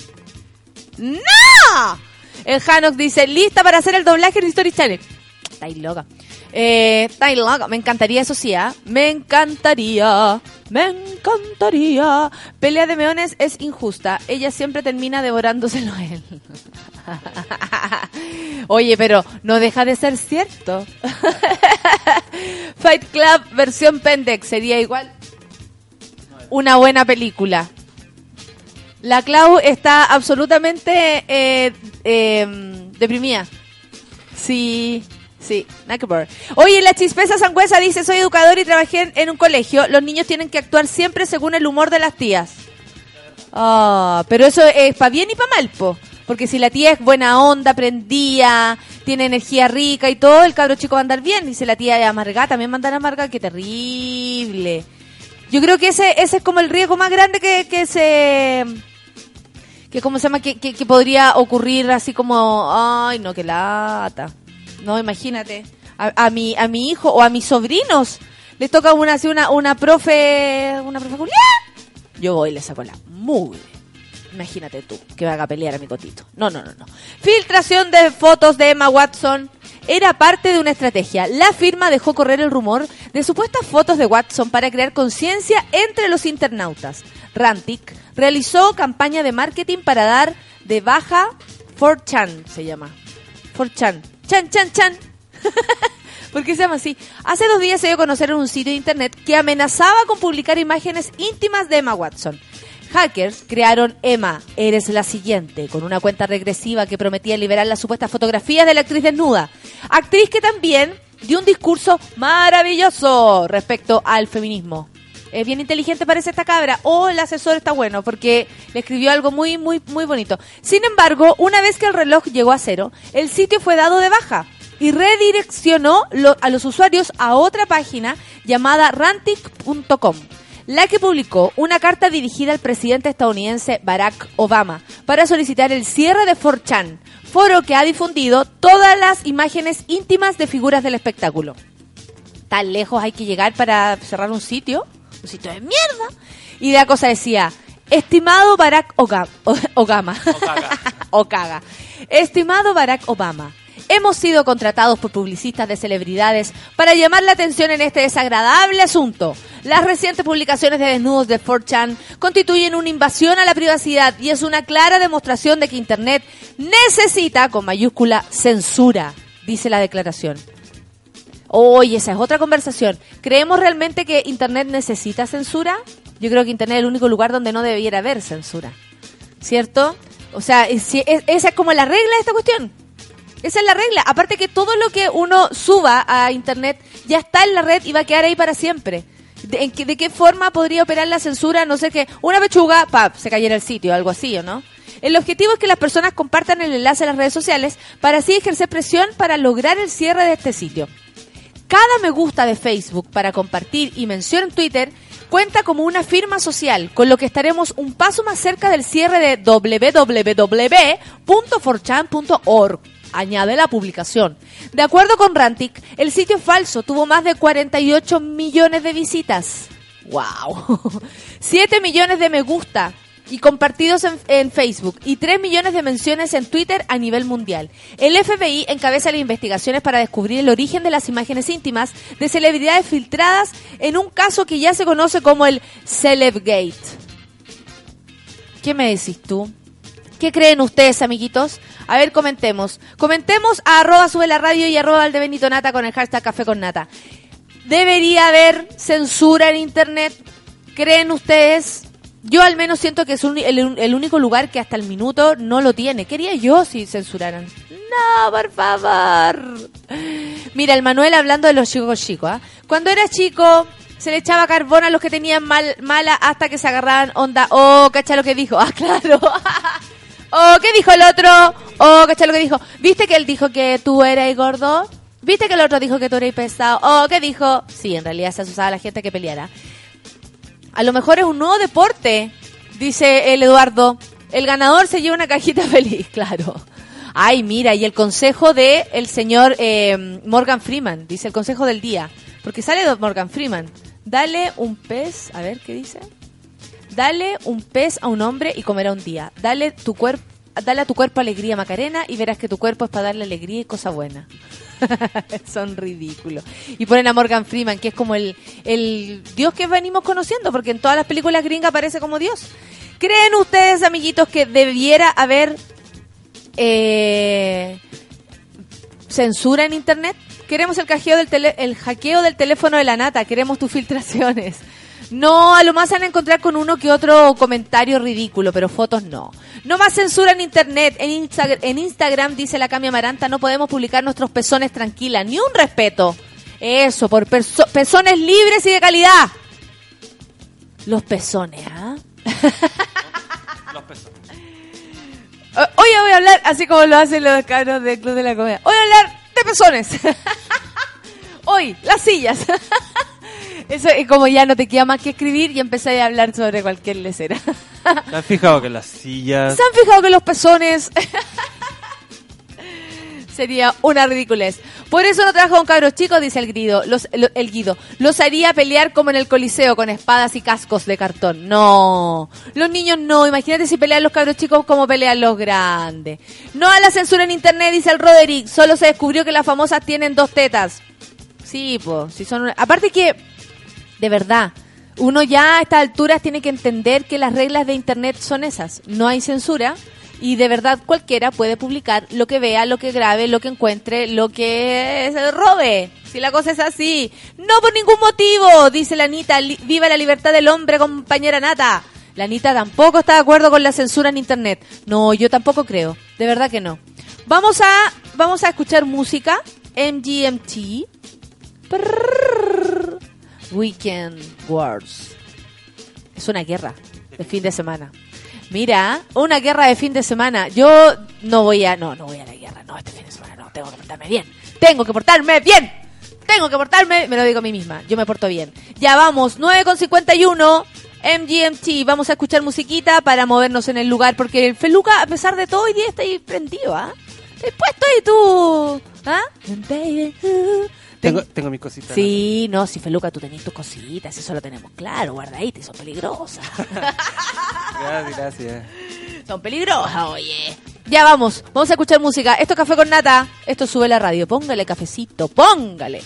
¡No! El Hanox dice, lista para hacer el doblaje en History Estáis loca. Eh, estáis loca. Me encantaría eso sí, ¿eh? Me encantaría. Me encantaría. Pelea de meones es injusta. Ella siempre termina devorándoselo a él. Oye, pero no deja de ser cierto. Fight Club versión Pendex sería igual una buena película. La Clau está absolutamente eh, eh, deprimida. Sí sí, nada que ver. Oye, la chispeza sangüesa dice, soy educador y trabajé en, un colegio. Los niños tienen que actuar siempre según el humor de las tías. Ah, pero eso es para bien y para mal, po. Porque si la tía es buena onda, prendía, tiene energía rica y todo, el cabro chico va a andar bien. Y si la tía es amargada, también va a andar amargada. Qué terrible. Yo creo que ese, ese es como el riesgo más grande que, que se... Que, ¿cómo se llama? Que, que, que podría ocurrir así como... Ay, no, que lata. No, imagínate. A, mi, a mi hijo o a mis sobrinos les toca una, una, una profe... Una profe. Yo voy y le saco la mugre. Imagínate tú, que me haga pelear a mi cotito. No, no, no, no. Filtración de fotos de Emma Watson era parte de una estrategia. La firma dejó correr el rumor de supuestas fotos de Watson para crear conciencia entre los internautas. Rantic realizó campaña de marketing para dar de baja 4chan, se llama. 4chan. Chan, chan, chan. ¿Por qué se llama así? Hace dos días se dio a conocer en un sitio de internet que amenazaba con publicar imágenes íntimas de Emma Watson. Hackers crearon Emma, eres la siguiente, con una cuenta regresiva que prometía liberar las supuestas fotografías de la actriz desnuda. Actriz que también dio un discurso maravilloso respecto al feminismo. Es bien inteligente parece esta cabra. O el asesor está bueno porque le escribió algo muy, muy, muy bonito. Sin embargo, una vez que el reloj llegó a cero, el sitio fue dado de baja y redireccionó a los usuarios a otra página llamada rantic.com la que publicó una carta dirigida al presidente estadounidense Barack Obama para solicitar el cierre de 4chan, foro que ha difundido todas las imágenes íntimas de figuras del espectáculo. Tan lejos hay que llegar para cerrar un sitio, un sitio de mierda. Y la cosa decía, estimado Barack Oga- O- Obama, Okaga. estimado Barack Obama, hemos sido contratados por publicistas de celebridades para llamar la atención en este desagradable asunto. Las recientes publicaciones de desnudos de 4chan constituyen una invasión a la privacidad y es una clara demostración de que Internet necesita, con mayúscula, censura, dice la declaración. Oye, esa es otra conversación. ¿Creemos realmente que Internet necesita censura? Yo creo que Internet es el único lugar donde no debiera haber censura. ¿Cierto? O sea, si- es- esa es como la regla de esta cuestión. Esa es la regla. Aparte que todo lo que uno suba a Internet ya está en la red y va a quedar ahí para siempre. ¿De, en qué, de qué forma podría operar la censura? No sé qué. Una pechuga, pap, se cayera el sitio, algo así, ¿o no? El objetivo es que las personas compartan el enlace a las redes sociales para así ejercer presión para lograr el cierre de este sitio. Cada me gusta de Facebook para compartir y mención en Twitter cuenta como una firma social, con lo que estaremos un paso más cerca del cierre de www.forchan.org. Añade la publicación. De acuerdo con Rantic, el sitio falso tuvo más de 48 millones de visitas. ¡Wow! 7 millones de me gusta y compartidos en, Facebook y 3 millones de menciones en Twitter a nivel mundial. El FBI encabeza las investigaciones para descubrir el origen de las imágenes íntimas de celebridades filtradas en un caso que ya se conoce como el Celebgate. ¿Qué me decís tú? ¿Qué creen ustedes, amiguitos? A ver, comentemos. Comentemos a arroba sube la radio y arroba Valdebenito Nata con el hashtag café con nata. ¿Debería haber censura en Internet? ¿Creen ustedes? Yo al menos siento que es un- el, el único lugar que hasta el minuto no lo tiene. Quería yo si censuraran. No, por favor. Mira, el Manuel hablando de los chicos chicos. ¿ah? Cuando era chico se le echaba carbón a los que tenían mal, mala hasta que se agarraban onda. Oh, cacha lo que dijo. Ah, claro. Oh, ¿qué dijo el otro? Oh, ¿cachai lo que dijo? ¿Viste que él dijo que tú eras gordo? ¿Viste que el otro dijo que tú eras pesado? Oh, ¿qué dijo? Sí, en realidad se asusaba a la gente que peleara. A lo mejor es un nuevo deporte, dice el Eduardo. El ganador se lleva una cajita feliz, claro. Ay, mira, y el consejo de el señor eh, Morgan Freeman, dice el consejo del día. Porque sale Morgan Freeman. Dale un pez, a ver qué dice. Dale un pez a un hombre y comerá un día. Dale tu cuerpo, dale a tu cuerpo alegría, Macarena, y verás que tu cuerpo es para darle alegría y cosa buena. Son ridículos. Y ponen a Morgan Freeman, que es como el, el Dios que venimos conociendo, porque en todas las películas gringas aparece como Dios. ¿Creen ustedes, amiguitos, que debiera haber eh, censura en Internet? Queremos el, cajeo del tele- el hackeo del teléfono de la nata, queremos tus filtraciones. No, a lo más se van a encontrar con uno que otro comentario ridículo, pero fotos no. No más censura en internet. En, Insta- en Instagram, dice la Cami Amaranta, no podemos publicar nuestros pezones tranquilas. Ni un respeto. Eso, por pezones libres y de calidad. Los pezones, ¿ah? Los. O- Hoy voy a hablar, así como lo hacen los cabros del Club de la Comedia. Hoy voy a hablar de pezones. Hoy, las sillas. Eso es como ya no te queda más que escribir y empecé a hablar sobre cualquier lecera. ¿Te has fijado que las sillas... ¿Se han fijado que los pezones sería una ridiculez? Por eso no trabajo con cabros chicos, dice el Guido. Los, lo- el Guido. Los haría pelear como en el Coliseo, con espadas y cascos de cartón. No. Los niños no. Imagínate si pelean los cabros chicos como pelean los grandes. No a la censura en internet, dice el Roderick. Solo se descubrió que las famosas tienen dos tetas. Sí, pues. Si son una- Aparte que de verdad, uno ya a estas alturas tiene que entender que las reglas de Internet son esas. No hay censura y de verdad cualquiera puede publicar lo que vea, lo que grabe, lo que encuentre, lo que robe. Si la cosa es así. No por ningún motivo, dice la Anita. Viva la libertad del hombre, compañera Nata. La Anita tampoco está de acuerdo con la censura en Internet. No, yo tampoco creo. De verdad que no. Vamos a, vamos a escuchar música. MGMT. Weekend Wars. Es una guerra de fin de semana. Mira, una guerra de fin de semana. Yo no voy a, no, no voy a la guerra, no, este fin de semana no, tengo que portarme bien. Tengo que portarme bien. Tengo que portarme, me lo digo a mí misma, yo me porto bien. Ya vamos, 9.51, MGMT, vamos a escuchar musiquita para movernos en el lugar, porque el Feluca, a pesar de todo, hoy día está ahí prendido, ¿ah? Puesto ahí tú, ¿ah? Tengo, tengo mis cositas. Sí, no, si Feluca, tú tenés tus cositas, eso lo tenemos claro, guardaditas, son peligrosas. Gracias, gracias. son peligrosas, oye. Ya vamos, vamos a escuchar música. Esto es Café con Nata, esto sube la radio. Póngale cafecito, póngale.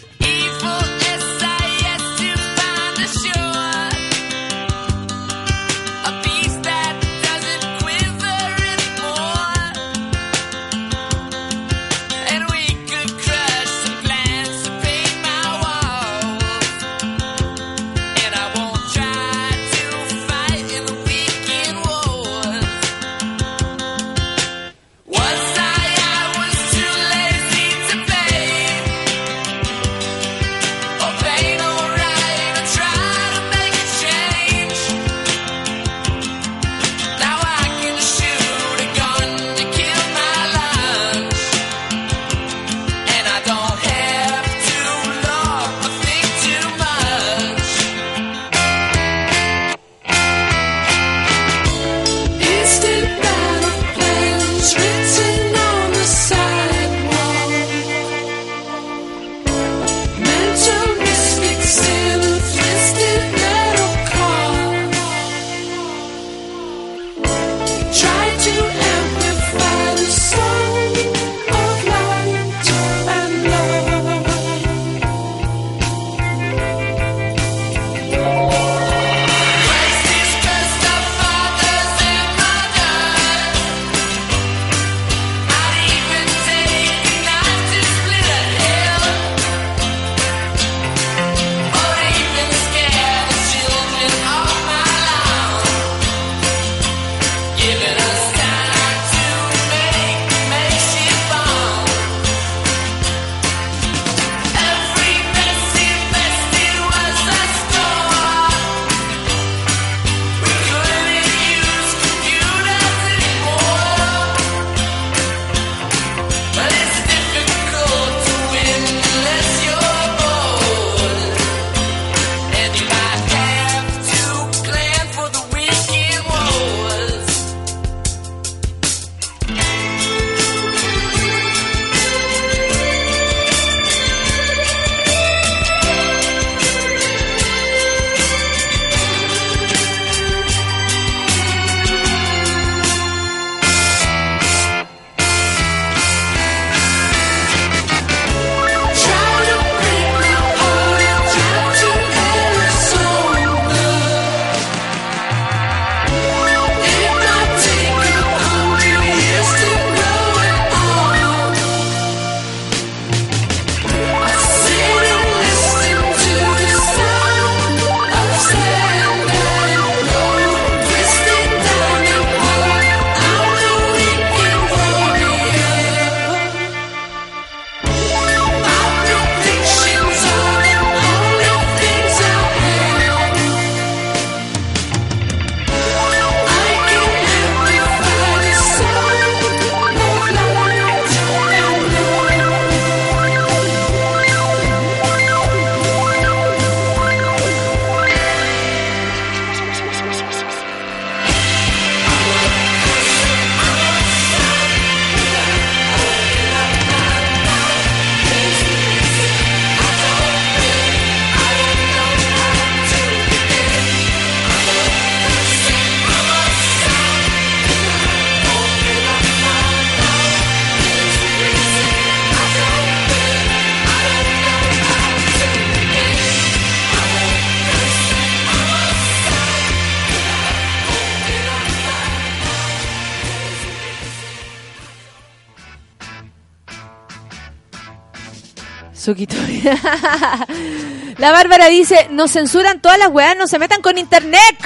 La Bárbara dice, nos censuran todas las weas, no se metan con internet.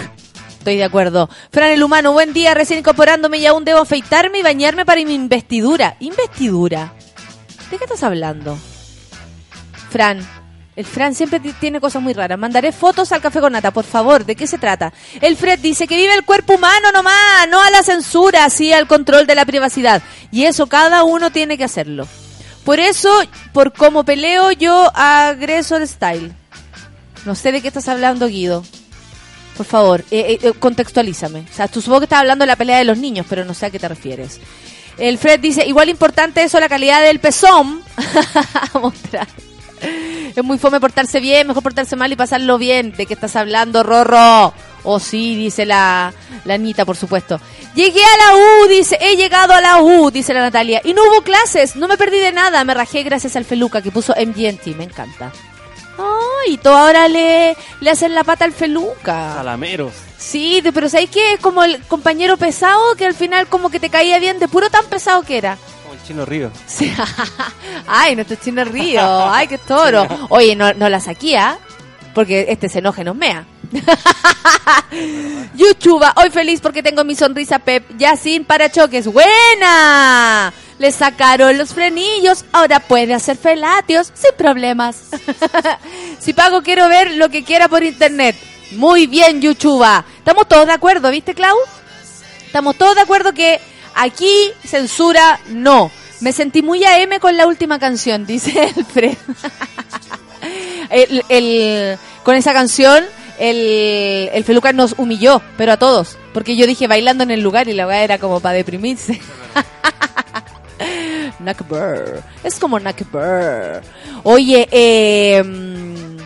Estoy de acuerdo. Fran el humano, buen día, recién incorporándome y aún debo afeitarme y bañarme para mi investidura. ¿Investidura? ¿De qué estás hablando? Fran. El Fran siempre ti- tiene cosas muy raras. Mandaré fotos al café con nata, por favor. ¿De qué se trata? El Fred dice que vive el cuerpo humano nomás, no a la censura, sí al control de la privacidad. Y eso cada uno tiene que hacerlo. Por eso, por cómo peleo, yo agreso el style. No sé de qué estás hablando, Guido. Por favor, eh, eh, contextualízame. O sea, tú supongo que estás hablando de la pelea de los niños, pero no sé a qué te refieres. El Fred dice, igual importante eso, la calidad del pezón. Es muy fome portarse bien, mejor portarse mal y pasarlo bien. ¿De qué estás hablando, Rorro? Oh, sí, dice la, la Anita, por supuesto. Llegué a la U, dice, he llegado a la U, dice la Natalia. Y no hubo clases, no me perdí de nada, me rajé gracias al Feluca que puso MGNT, me encanta. Ay, y todo ahora le, le hacen la pata al Feluca. Salameros. Sí, pero ¿sabes qué? Como el compañero pesado que al final como que te caía bien de puro tan pesado que era. Como el chino río. Sí. Ay, nuestro chino río. Ay, qué toro. Oye, no, no la saquía, porque este se enoja y nos mea. Yuchuba, hoy feliz porque tengo mi sonrisa Pep, ya sin parachoques. ¡Buena! Le sacaron los frenillos, ahora puede hacer felatios sin problemas. si pago quiero ver lo que quiera por internet. Muy bien, Yuchuba. Estamos todos de acuerdo, ¿viste, Clau? Estamos todos de acuerdo que aquí censura no. Me sentí muy AM con la última canción, dice el, el- con esa canción, el, el Feluca nos humilló, pero a todos. Porque yo dije bailando en el lugar y la weá era como para deprimirse. Nakber. Es como Nakber. Oye, eh, mm,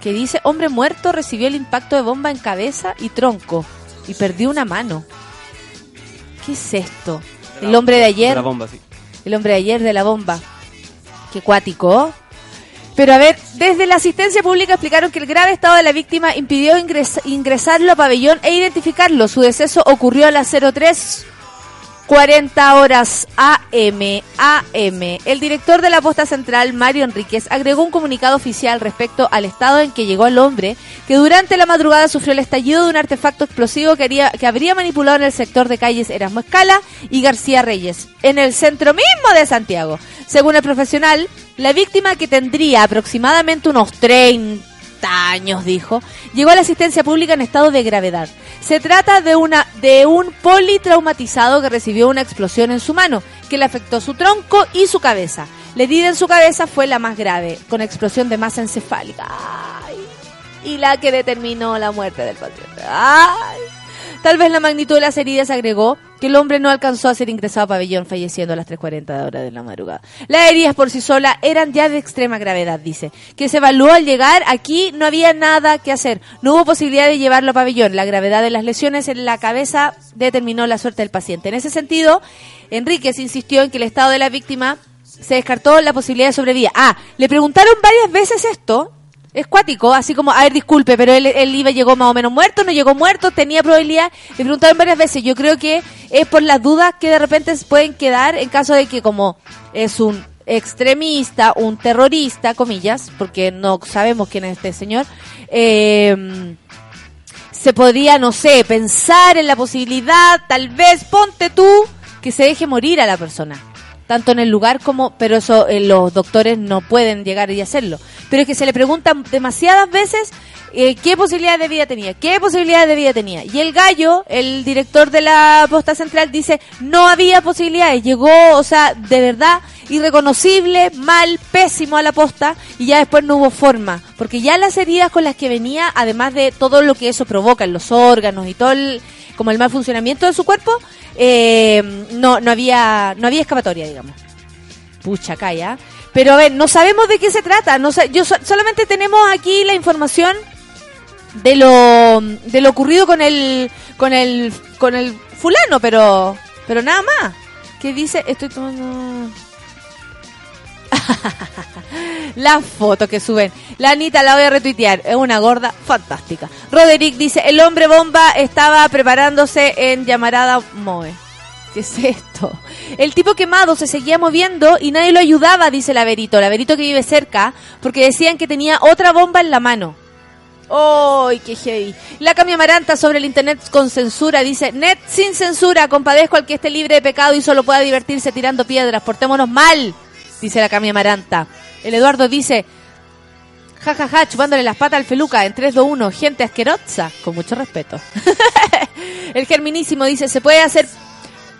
que dice, hombre muerto recibió el impacto de bomba en cabeza y tronco y perdió una mano. ¿Qué es esto? El hombre de De ayer, la bomba, sí. el hombre de ayer de la bomba. Qué cuático. Pero a ver, desde la asistencia pública explicaron que el grave estado de la víctima impidió ingres- ingresarlo a pabellón e identificarlo. Su deceso ocurrió a las 03 40 horas AM, AM. El director de la posta central, Mario Enríquez, agregó un comunicado oficial respecto al estado en que llegó el hombre, que durante la madrugada sufrió el estallido de un artefacto explosivo que, haría- que habría manipulado en el sector de calles Erasmo Escala y García Reyes, en el centro mismo de Santiago. Según el profesional, la víctima que tendría aproximadamente unos 30 años, dijo, llegó a la asistencia pública en estado de gravedad. Se trata de una de un politraumatizado que recibió una explosión en su mano, que le afectó su tronco y su cabeza. La herida en su cabeza fue la más grave, con explosión de masa encefálica. Ay. Y la que determinó la muerte del paciente. Ay. Tal vez la magnitud de las heridas agregó que el hombre no alcanzó a ser ingresado a pabellón, falleciendo a las 3.40 de hora de la madrugada. Las heridas por sí solas eran ya de extrema gravedad, dice. Que se evaluó al llegar aquí, no había nada que hacer. No hubo posibilidad de llevarlo a pabellón. La gravedad de las lesiones en la cabeza determinó la suerte del paciente. En ese sentido, Enríquez insistió en que el estado de la víctima se descartó la posibilidad de sobrevida. Ah, le preguntaron varias veces esto. Es cuático, así como, a ver, disculpe, pero él, él iba, llegó más o menos muerto, no llegó muerto, tenía probabilidad. Le preguntaron varias veces. Yo creo que es por las dudas que de repente se pueden quedar en caso de que como es un extremista, un terrorista, comillas, porque no sabemos quién es este señor, eh, se podría, no sé, pensar en la posibilidad, tal vez, ponte tú, que se deje morir a la persona. Tanto en el lugar como, pero eso eh, los doctores no pueden llegar y hacerlo. Pero es que se le preguntan demasiadas veces eh, qué posibilidades de vida tenía, qué posibilidades de vida tenía. Y el gallo, el director de la posta central, dice, no había posibilidades. Llegó, o sea, de verdad, irreconocible, mal, pésimo a la posta y ya después no hubo forma. Porque ya las heridas con las que venía, además de todo lo que eso provoca en los órganos y todo el, como el mal funcionamiento de su cuerpo, eh, no, no había, no había escapatoria, digamos. Pucha, calla. Pero a ver, no sabemos de qué se trata. No yo so- solamente tenemos aquí la información de lo de lo ocurrido con el con el con el fulano, pero pero nada más. ¿Qué dice? Estoy tomando la foto que suben. La Anita la voy a retuitear. Es una gorda fantástica. Roderick dice, el hombre bomba estaba preparándose en llamarada Moe. ¿Qué es esto? El tipo quemado se seguía moviendo y nadie lo ayudaba, dice el Averito. El Averito que vive cerca, porque decían que tenía otra bomba en la mano. ¡Ay, qué heavy! La Cami Amaranta sobre el internet con censura dice: Net sin censura, compadezco al que esté libre de pecado y solo pueda divertirse tirando piedras. Portémonos mal, dice la Cami Amaranta. El Eduardo dice: Ja, ja, ja, chupándole las patas al feluca en 3, 2, 1, gente asquerosa, con mucho respeto. el Germinísimo dice: Se puede hacer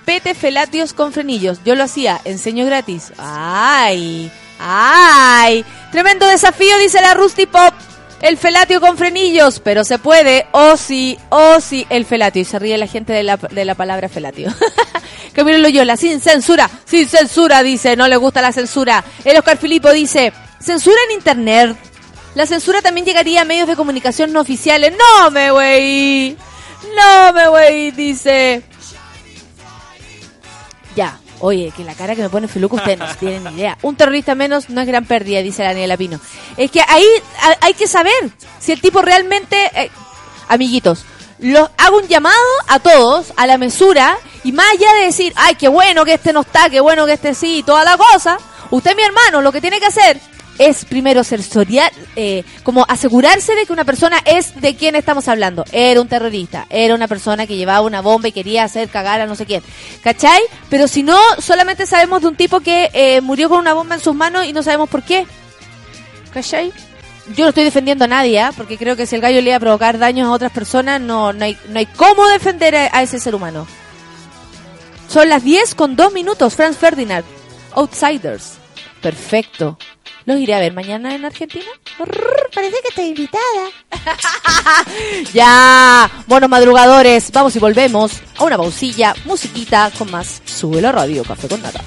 pete felatios con frenillos. Yo lo hacía, enseño gratis. ¡Ay! ¡Ay! Tremendo desafío, dice la Rusty Pop. El felatio con frenillos, pero se puede. Oh sí, oh sí, el felatio. Y se ríe la gente de la, de la palabra felatio. Camilo Loyola, sin censura, sin censura, dice, no le gusta la censura. El Oscar Filipo dice, censura en internet. La censura también llegaría a medios de comunicación no oficiales. No me wey. No me wey, dice. Ya. Oye, que la cara que me pone Feluco ustedes no tienen ni idea. Un terrorista menos no es gran pérdida, dice Daniela Pino. Es que ahí hay que saber si el tipo realmente... eh, amiguitos, los hago un llamado a todos, a la mesura, y más allá de decir, ay, qué bueno que este no está, qué bueno que este sí, toda la cosa, usted, mi hermano, lo que tiene que hacer es primero sensorial, eh, como asegurarse de que una persona es de quién estamos hablando. Era un terrorista, era una persona que llevaba una bomba y quería hacer cagar a no sé quién. ¿Cachai? Pero si no, solamente sabemos de un tipo que eh, murió con una bomba en sus manos y no sabemos por qué. ¿Cachai? Yo no estoy defendiendo a nadie, ¿ah? porque creo que si el gallo le iba a provocar daños a otras personas, no, no, hay, no hay cómo defender a, a ese ser humano. Son las 10 con 2 minutos, Franz Ferdinand. Outsiders. Perfecto. ¿Los iré a ver mañana en Argentina? Parece que estoy invitada. ya, buenos madrugadores, vamos y volvemos a una pausilla, musiquita con más. Sube la radio, café con nada.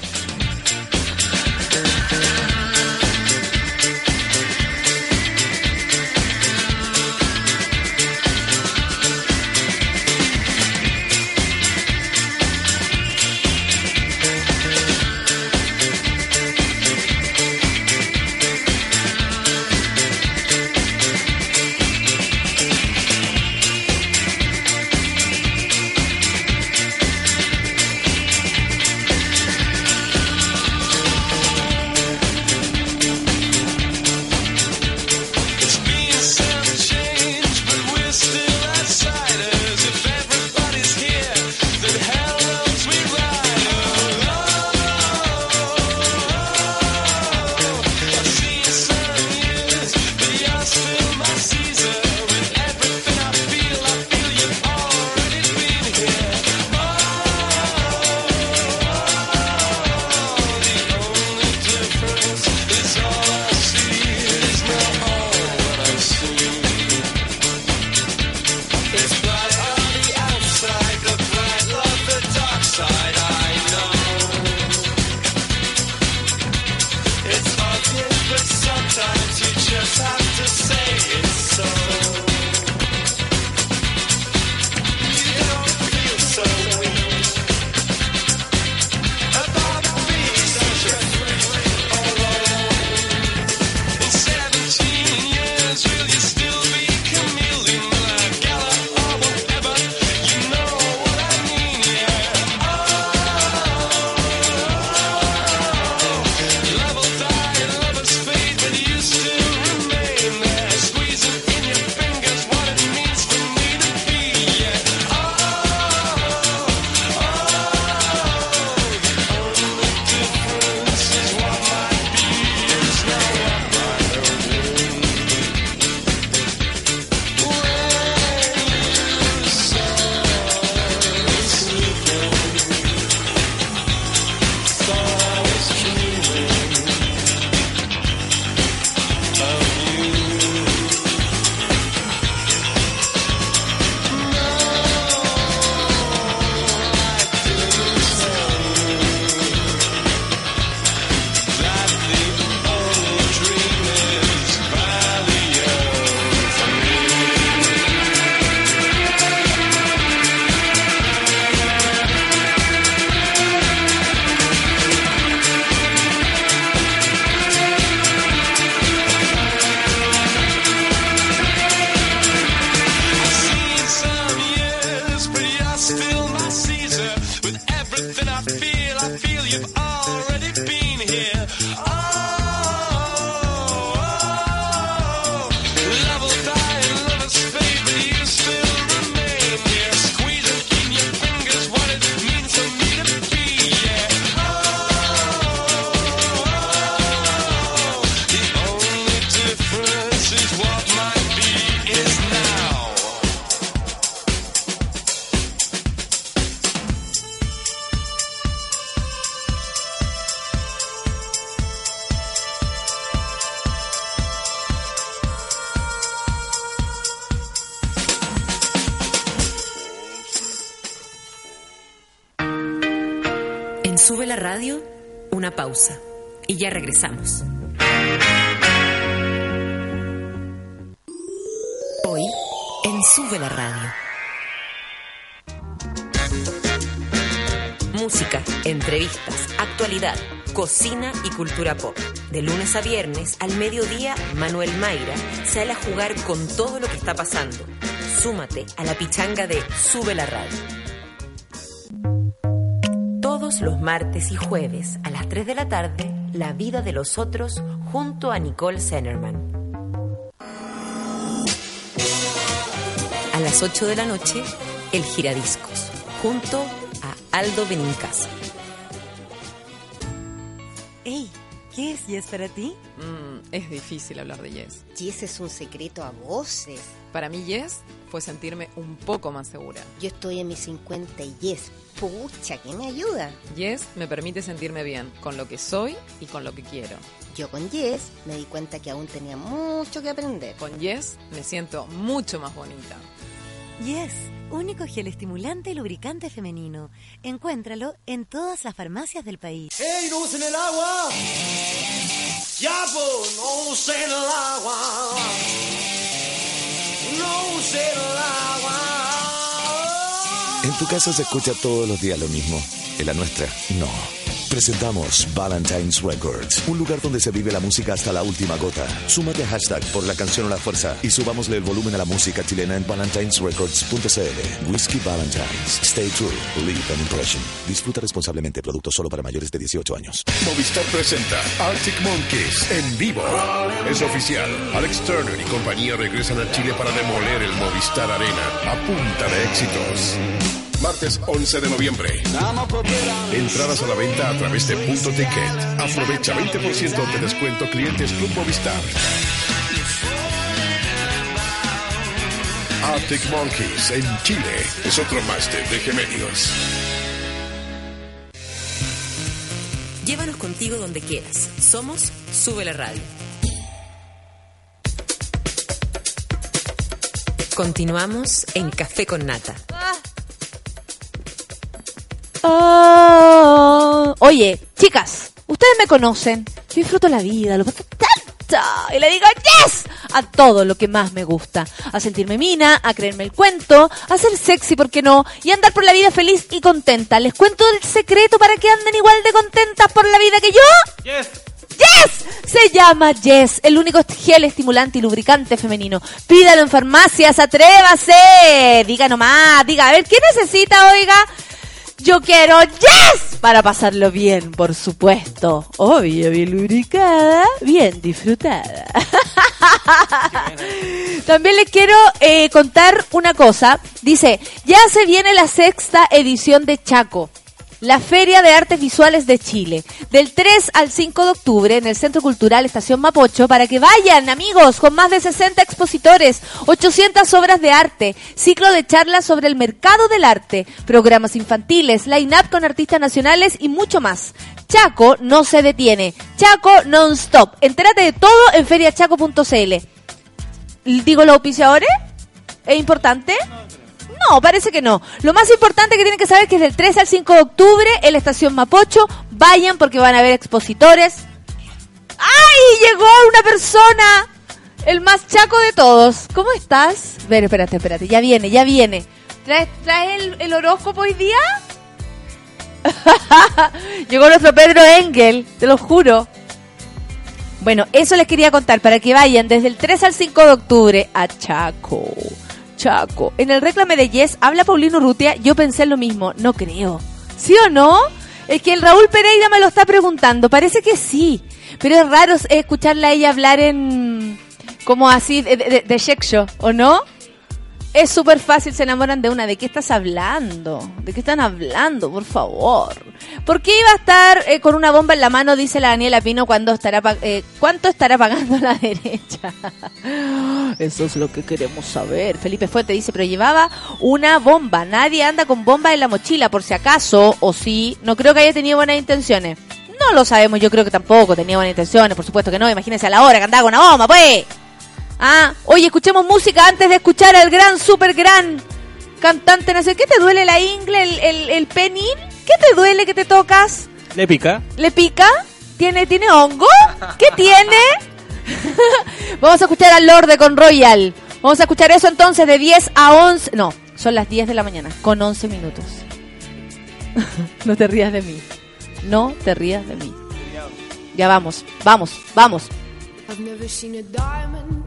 Regresamos. Hoy, en Sube la Radio. Música, entrevistas, actualidad, cocina y cultura pop. De lunes a viernes, al mediodía, Manuel Mayra sale a jugar con todo lo que está pasando. Súmate a la pichanga de Sube la Radio. Todos los martes y jueves a las 3 de la tarde, La vida de los otros junto a Nicole Zenerman. A las 8 de la noche, El Giradiscos, junto a Aldo Benincasa. Ey, ¿qué es Yes para ti? Mm, es difícil hablar de Yes. Yes es un secreto a voces. Para mí Yes fue sentirme un poco más segura. Yo estoy en mis 50 y Yes, pucha, ¿qué me ayuda? Yes me permite sentirme bien con lo que soy y con lo que quiero. Yo con Yes me di cuenta que aún tenía mucho que aprender. Con Yes me siento mucho más bonita. Yes, único gel estimulante y lubricante femenino. Encuéntralo en todas las farmacias del país. ¡Ey, no usen el agua! ¡Ya, no usen el agua! ¡No usen el agua! En tu casa se escucha todos los días lo mismo. En la nuestra, no. Presentamos Valentine's Records, un lugar donde se vive la música hasta la última gota. Súmate a hashtag por la canción o la fuerza y subámosle el volumen a la música chilena en valentinesrecords.cl. Whiskey Valentines. Stay true. Leave an impression. Disfruta responsablemente. Producto solo para mayores de 18 años. Movistar presenta Arctic Monkeys en vivo. Es oficial. Alex Turner y compañía regresan a Chile para demoler el Movistar Arena a punta de éxitos. Martes 11 de noviembre. Entradas a la venta a través de Punto Ticket. Aprovecha 20% de descuento clientes Club Movistar. Arctic Monkeys en Chile es otro máster de gemelios. Llévanos contigo donde quieras. Somos Sube la Radio. Continuamos en Café con Nata. Oh, oye, chicas, ustedes me conocen. Yo disfruto la vida, lo paso tanto. Y le digo yes a todo lo que más me gusta. A sentirme mina, a creerme el cuento, a ser sexy, ¿por qué no? Y andar por la vida feliz y contenta. ¿Les cuento el secreto para que anden igual de contentas por la vida que yo? Yes. ¡Yes! Se llama Yes, el único gel estimulante y lubricante femenino. Pídalo en farmacias, atrévase. Diga nomás, diga, a ver, ¿qué necesita, oiga? Yo quiero Yes para pasarlo bien, por supuesto. Obvio, bien lubricada, bien disfrutada. También les quiero eh, contar una cosa. Dice, ya se viene la sexta edición de Chaco. La Feria de Artes Visuales de Chile, del 3 al 5 de octubre en el Centro Cultural Estación Mapocho, para que vayan, amigos, con más de 60 expositores, 800 obras de arte, ciclo de charlas sobre el mercado del arte, programas infantiles, line-up con artistas nacionales y mucho más. Chaco no se detiene. Chaco non-stop. Entérate de todo en feriachaco.cl. ¿Digo los auspiciadores? ¿Es importante? No, parece que no. Lo más importante que tienen que saber es que del 3 al 5 de octubre en la estación Mapocho. Vayan porque van a ver expositores. ¡Ay! Llegó una persona. El más chaco de todos. ¿Cómo estás? Ver, espérate, espérate. Ya viene, ya viene. ¿Traes, traes el, el horóscopo hoy día? Llegó nuestro Pedro Engel, te lo juro. Bueno, eso les quería contar para que vayan desde el 3 al 5 de octubre a Chaco. Chaco. En el reclame de Yes habla Paulino Rutia. Yo pensé lo mismo. No creo. ¿Sí o no? Es que el Raúl Pereira me lo está preguntando. Parece que sí. Pero es raro escucharla a ella hablar en... Como así, de, de, de sex show, ¿o no? Es súper fácil, se enamoran de una. ¿De qué estás hablando? ¿De qué están hablando? Por favor. ¿Por qué iba a estar eh, con una bomba en la mano, dice la Daniela Pino, cuando estará eh, cuánto estará pagando la derecha? Eso es lo que queremos saber. Felipe Fuente dice, pero llevaba una bomba. Nadie anda con bomba en la mochila, por si acaso, o sí. No creo que haya tenido buenas intenciones. No lo sabemos, yo creo que tampoco tenía buenas intenciones, por supuesto que no. Imagínense a la hora que andaba con una bomba, pues. Ah, oye, escuchemos música antes de escuchar al gran, super gran cantante. No sé, ¿qué te duele la ingle, el, el, el penín? ¿Qué te duele que te tocas? Le pica. ¿Le pica? ¿Tiene, ¿tiene hongo? ¿Qué tiene? Vamos a escuchar al Lorde con Royal. Vamos a escuchar eso entonces de 10 a 11. No, son las 10 de la mañana, con 11 minutos. no te rías de mí. No te rías de mí. Ya vamos, vamos, vamos. I've never seen a diamond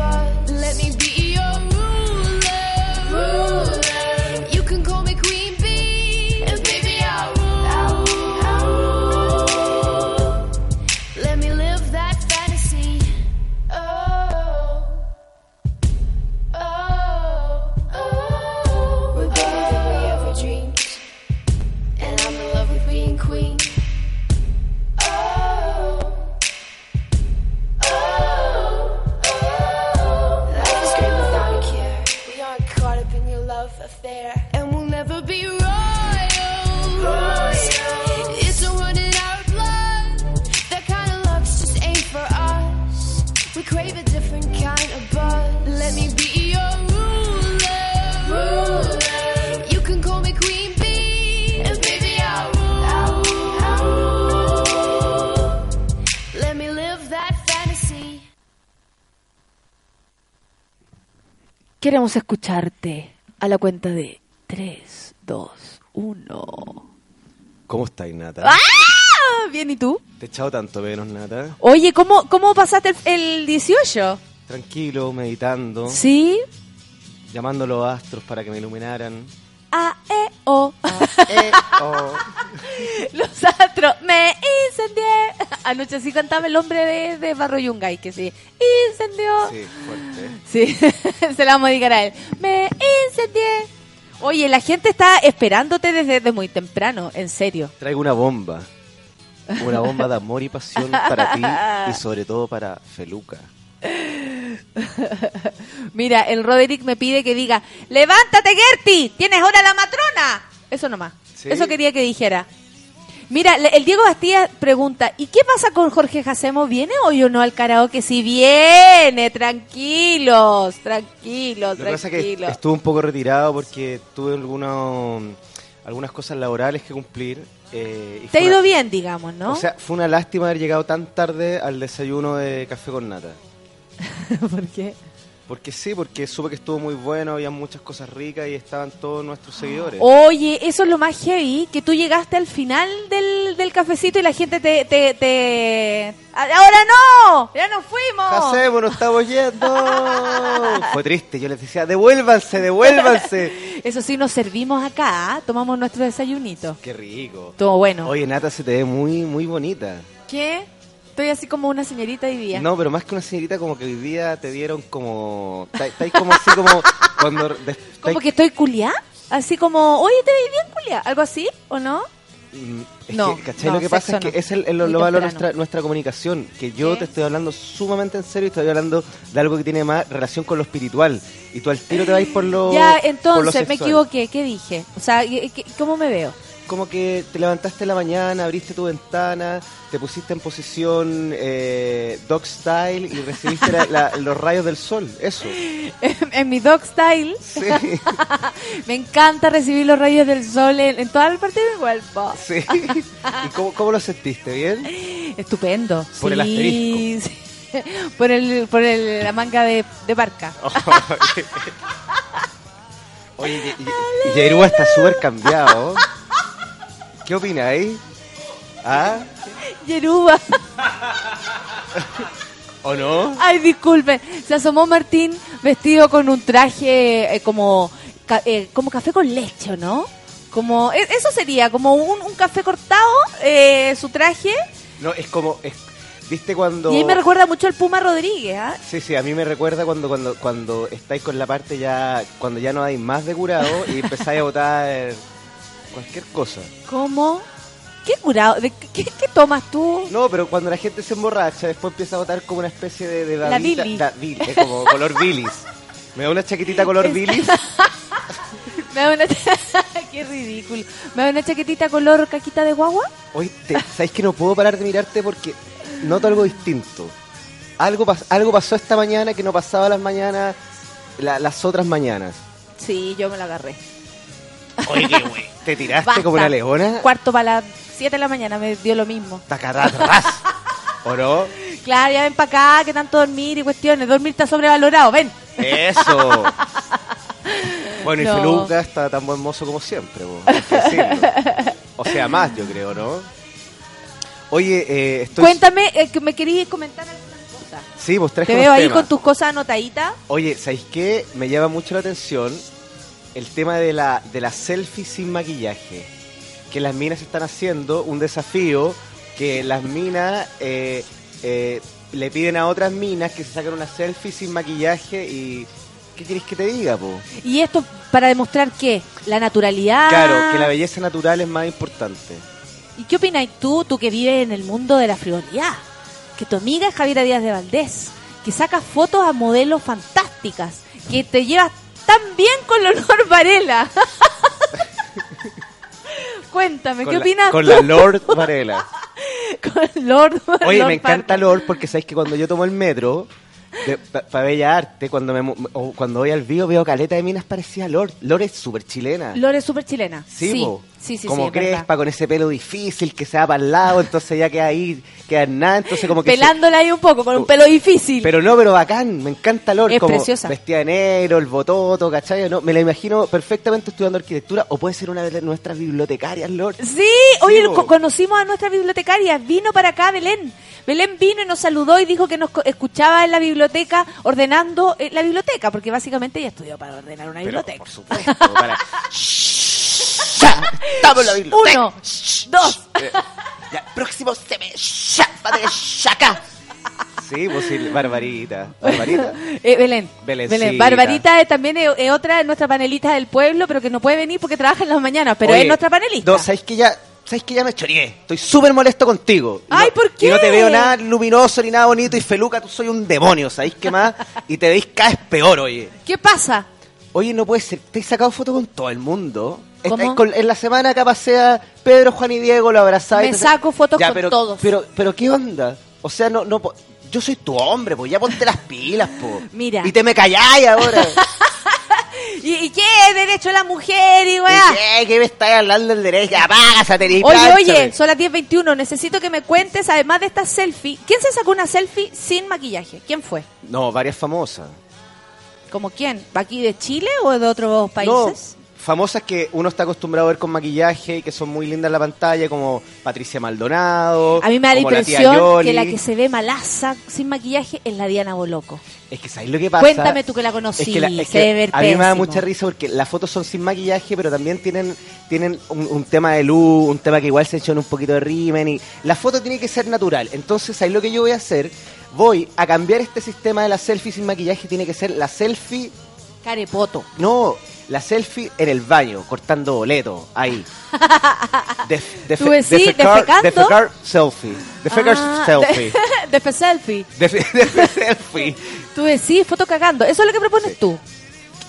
Queremos escucharte a la cuenta de 3, 2, 1. ¿Cómo estáis, Nata? ¡Ah! Bien, ¿y tú? Te he echado tanto menos, Nata. Oye, ¿cómo, cómo pasaste el, el 18? Tranquilo, meditando. ¿Sí? Llamando a los astros para que me iluminaran. A, E, O. Oh, Los astros. Me incendié. Anoche sí cantaba el hombre de, de Barro Yungay, que sí. Incendió. sí, fuerte. Sí, se la vamos a dedicar a él. Me incendié. Oye, la gente está esperándote desde, desde muy temprano, en serio. Traigo una bomba. Una bomba de amor y pasión para ti y sobre todo para Feluca. Mira, el Roderick me pide que diga, levántate Gerti, tienes hora la matrona. Eso nomás. Sí. Eso quería que dijera. Mira, el Diego Bastía pregunta, ¿y qué pasa con Jorge Jacemo? ¿Viene hoy o no al karaoke? Si viene, tranquilos, tranquilos, Lo que pasa es que tranquilos. estuve un poco retirado porque tuve algunos, algunas cosas laborales que cumplir. eh, y Te ha ido una- bien, digamos, ¿no? O sea, fue una lástima haber llegado tan tarde al desayuno de café con nata. ¿por qué? Porque sí, porque supe que estuvo muy bueno, había muchas cosas ricas y estaban todos nuestros seguidores. Oye, eso es lo más heavy, que tú llegaste al final del, del cafecito y la gente te, te, te... ¡Ahora no! ¡Ya nos fuimos! Hacemos, nos estamos yendo. Fue triste, yo les decía, devuélvanse, devuélvanse. Eso sí, nos servimos acá, ¿ah? tomamos nuestro desayunito. Qué rico. Estuvo bueno. Oye, Nata, se te ve muy, muy bonita. ¿Qué? Estoy así como una señorita hoy día. No, pero más que una señorita, como que hoy día te dieron como. Estáis como así, como. Cuando. de- ¿Como que estoy culiá? Así como, oye, te veis bien culiá. ¿Algo así o no? Mm, Es No, que, ¿cachai? no, lo que pasa es que no. es el, el- lo, malo de nuestra, nuestra comunicación. Que yo ¿Qué? te estoy hablando sumamente en serio y estoy hablando de algo que tiene más relación con lo espiritual. Y tú al tiro te vas por lo. ya, por lo entonces, me equivoqué. ¿Qué dije? O sea, ¿qué- qué- ¿cómo me veo? Como que te levantaste en la mañana, abriste tu ventana, te pusiste en posición eh, dog style y recibiste la- la- los rayos del sol. Eso. en mi dog style, Sí. me encanta recibir los rayos del sol en, en toda la parte de mi cuerpo. Sí. ¿Y cómo, cómo lo sentiste? ¿Bien? Estupendo. Por el sí. Por, el, por el- la manga de, de barca. Oye, está súper cambiado. ¿Qué opináis? ¿Ah? Yeruba. ¿O no? Ay, disculpe. Se asomó Martín vestido con un traje eh, como, ca- eh, como café con leche, ¿o ¿no? Como, e- eso sería, como un, un café cortado, eh, su traje. No, es como... es- ¿Viste cuando...? Y ahí me recuerda mucho al Puma Rodríguez, ¿ah? Sí, sí, a mí me recuerda cuando cuando cuando estáis con la parte ya... Cuando ya no hay más de curado y empezáis a botar cualquier cosa. ¿Cómo? ¿Qué curado? ¿De qué, qué- tomas tú? No, pero cuando la gente se emborracha, después empieza a botar como una especie de, de La babita- bilis. da- bil- eh, como color bilis. Me da una chaquetita color Es- bilis. Me da una... qué ridículo. Me da una chaquetita color caquita de guagua. Hoy, te, ¿sabes que no puedo parar de mirarte porque noto algo distinto? Algo, pas- algo pasó esta mañana que no pasaba las mañanas, la- las otras mañanas. Sí, yo me la agarré. Oye, qué güey. ¿Te tiraste Basta. como una leona? Cuarto para las 7 de la mañana me dio lo mismo. Tacarratras. ¿O no? Claro, ya ven para acá, que tanto dormir y cuestiones. Dormir está sobrevalorado, ven. Eso. Bueno, y. Feluca está tan buen mozo como siempre, decirlo. O sea, más, yo creo, ¿no? Oye, eh, estoy... Cuéntame, eh, que me querías comentar algunas cosas. Sí, pues traje Te veo ahí temas. con tus cosas anotaditas. Oye, ¿sabéis qué? Me llama mucho la atención el tema de la, de la selfie sin maquillaje. Que las minas están haciendo un desafío que las minas eh, eh, le piden a otras minas que se saquen una selfie sin maquillaje y... ¿Qué quieres que te diga, po? Y esto para demostrar que la naturalidad. Claro, que la belleza natural es más importante. ¿Y qué opinas tú, tú que vives en el mundo de la frivolidad? Que tu amiga es Javiera Díaz de Valdés, que saca fotos a modelos fantásticas, que te llevas tan bien con Leonor Varela. Cuéntame, Con ¿qué la- opinas Con tú? la Lord Varela. con Lord Oye, Lord me encanta Lord porque sabes que cuando yo tomo el metro para Bella Arte, cuando me, o cuando voy al vivo veo caleta de minas parecía Lord. Lord es súper chilena. Lore es súper chilena. Sí, sí. Sí, sí, como sí, verdad. crespa, con ese pelo difícil que se va para el lado, entonces ya queda ahí, queda nada, entonces como que... se- Pelándola ahí un poco, con un pelo difícil. Pero no, pero bacán, me encanta Lord, Es como preciosa. vestida de negro, el bototo, ¿cachai? No, me la imagino perfectamente estudiando arquitectura, o puede ser una de nuestras bibliotecarias, Lord. Sí, oye, po. co- conocimos a nuestra bibliotecaria, vino para acá Belén. Belén vino y nos saludó y dijo que nos escuchaba en la biblioteca ordenando eh, la biblioteca, porque básicamente ella estudió para ordenar una biblioteca. Por supuesto, para... Estamos en la biblioteca. Uno, dos. Eh, ya, próximo se me chapa de chaca. Sí, pues sí, Barbarita. Barbarita. Eh, Belén. Belencita. Belén. Barbarita es también es, es otra de nuestras panelistas del pueblo, pero que no puede venir porque trabaja en las mañanas, pero Oye, es nuestra panelista. No, ¿sabéis que ya ¿sabes que ya me choreé? Estoy súper molesto contigo. Ay, no- ¿por Y no te qué? veo nada luminoso ni nada bonito y feluca, tú soy un demonio, ¿sabéis qué más? Y te veis cada vez peor, oye. ¿Qué pasa? Oye, no puede ser, te has sacado fotos con todo el mundo. ¿Cómo? Estáis con- en la semana capaz sea Pedro, Juan y Diego, lo abrazáis. Me saco fotos con pero, todos. Pero, pero, ¿qué onda? O sea, no, no, yo soy tu hombre, pues ya ponte las pilas, po. Mira. Y te me calláis ahora. ¿Y, y qué? ¿Derecho a la mujer y weá? ¿Y ¿Qué, ¿Qué me estás hablando del derecho? Apaga esa Oye, oye, son las 10.21. Necesito que me cuentes, además de esta selfie, ¿quién se sacó una selfie sin maquillaje? ¿Quién fue? No, varias famosas. ¿Como quién? ¿Aquí de Chile o de otros países? No, famosas que uno está acostumbrado a ver con maquillaje y que son muy lindas en la pantalla, como Patricia Maldonado. A mí me da la impresión que la que se ve malaza sin maquillaje es la Diana Boloco. Es que ¿sabes lo que pasa? Cuéntame tú que la conocí, Es que la- es que a mí me da mucha risa porque las fotos son sin maquillaje, pero también tienen tienen un, un tema de luz, un tema que igual se echó en un poquito de rimen y la foto tiene que ser natural. Entonces, ¿sabes lo que yo voy a hacer? Voy a cambiar este sistema de la selfie sin maquillaje, tiene que ser la selfie, Carepoto. no, la selfie en el baño, cortando boleto, ahí. De, de, ¿Tú decís defecar, defecando? defecar selfie. Defecar Ah, selfie. De, de fe selfie. Defe selfie. Tú decís foto cagando. Eso es lo que propones tú.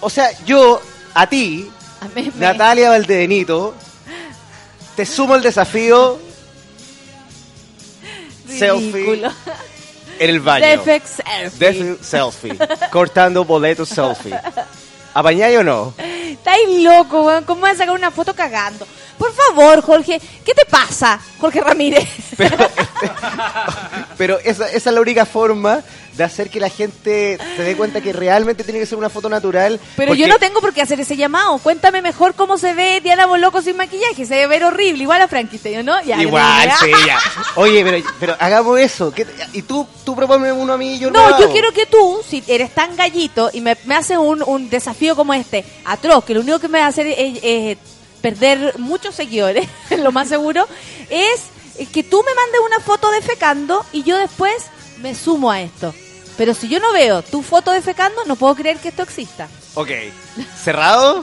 O sea, yo, a ti, A mí Natalia Valdebenito, te sumo el desafío selfie Ridículo. en el baño. Defect selfie. Defi- selfie. Cortando boletos selfie. ¿Apañáis o no? Estáis loco, weón. ¿Cómo vas a sacar una foto cagando? Por favor, Jorge. ¿Qué te pasa, Jorge Ramírez? Pero esa, esa es la única forma de hacer que la gente se dé cuenta que realmente tiene que ser una foto natural. Pero porque- yo no tengo por qué hacer ese llamado. Cuéntame mejor cómo se ve Diana Boloco sin maquillaje. Se debe ver horrible. Igual a Frankenstein, ¿no? Ya, Igual, sí, ya. Oye, pero, pero hagamos eso. ¿Qué te- y tú, tú proponme uno a mí y yo No, lo yo quiero que tú, si eres tan gallito y me, me haces un, un desafío como este, atroz, que lo único que me va a hacer es, es perder muchos seguidores, lo más seguro, es que tú me mandes una foto de fecando y yo después me sumo a esto. Pero si yo no veo tu foto de fecando, no puedo creer que esto exista. Ok. ¿Cerrado?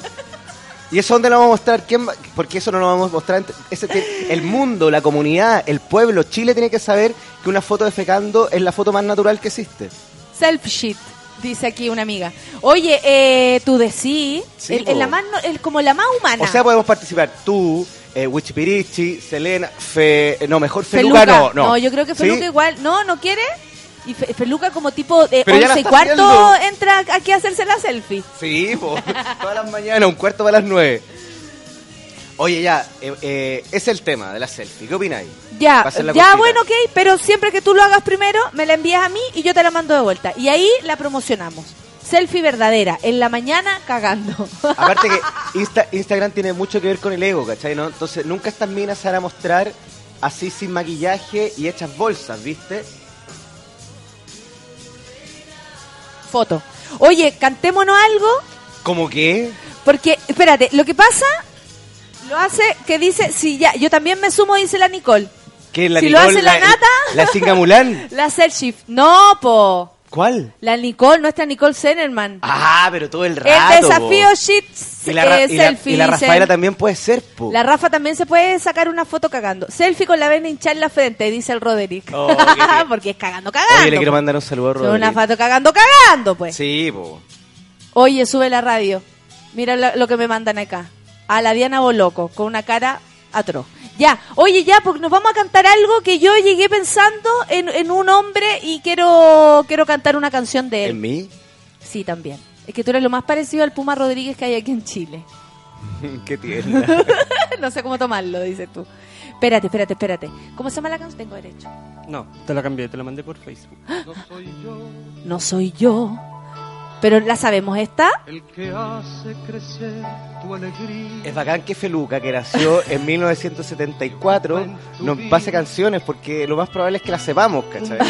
¿Y eso dónde lo vamos a mostrar? ¿Quién va- Porque eso no lo vamos a mostrar. Ese el mundo, la comunidad, el pueblo, Chile tiene que saber que una foto de fecando es la foto más natural que existe. Self shit, dice aquí una amiga. Oye, eh, tú decís, Sí, el, el la po. más no- el- como la más humana. O sea, podemos participar tú, eh, Wichipirichi, Selena, Fe... No, mejor Feluca, Feluca. no, no. yo creo que ¿Sí? Feluca igual. No, no quiere. Y Fe- Feluca como tipo de Pero ya la 11 y cuarto haciendo. entra aquí a hacerse la selfie. Sí, po. todas las mañanas, un cuarto para las nueve. Oye, ya, eh, eh, es el tema de la selfie. ¿Qué opináis? Ya, ya cortita. bueno, ok, pero siempre que tú lo hagas primero, me la envías a mí y yo te la mando de vuelta. Y ahí la promocionamos. Selfie verdadera, en la mañana cagando. Aparte que Insta- Instagram tiene mucho que ver con el ego, ¿cachai? ¿no? Entonces nunca estas minas se van a mostrar así sin maquillaje y hechas bolsas, ¿viste? Foto. Oye, cantémonos algo, ¿Cómo que? porque, espérate, lo que pasa, lo hace que dice, si ya, yo también me sumo, dice la Nicole. ¿Qué, la Si lo hace la nata. ¿La Singa Mulán? La selfie. No, po. ¿Cuál? La Nicole, nuestra Nicole Zenerman. Ah, pero todo el rato. el desafío po. shit Y la, eh, y la- y. Rafaela también puede ser, po. La Rafa también se puede sacar una foto cagando. Selfie con la vena hinchada en la frente, dice el Roderick. Oh. Porque es cagando, cagando. Oye, le quiero po. mandar un saludo a Rodri. una foto cagando, cagando, pues. Sí, po. Oye, sube la radio. Mira lo, lo que me mandan acá. A la Diana Boloco, con una cara atroz. Ya, oye, ya, porque nos vamos a cantar algo que yo llegué pensando en, en un hombre y quiero, quiero cantar una canción de él. ¿En mí? Sí, también. Es que tú eres lo más parecido al Puma Rodríguez que hay aquí en Chile. Qué tierna. no sé cómo tomarlo, dices tú. Espérate, espérate, espérate. ¿Cómo se llama la canción? Tengo derecho. No, te la cambié, te la mandé por Facebook. No soy yo. Pero la sabemos esta. El que hace crecer tu alegría. Es bacán que Feluca, que nació en 1974, nos pase canciones porque lo más probable es que las sepamos, ¿cachai?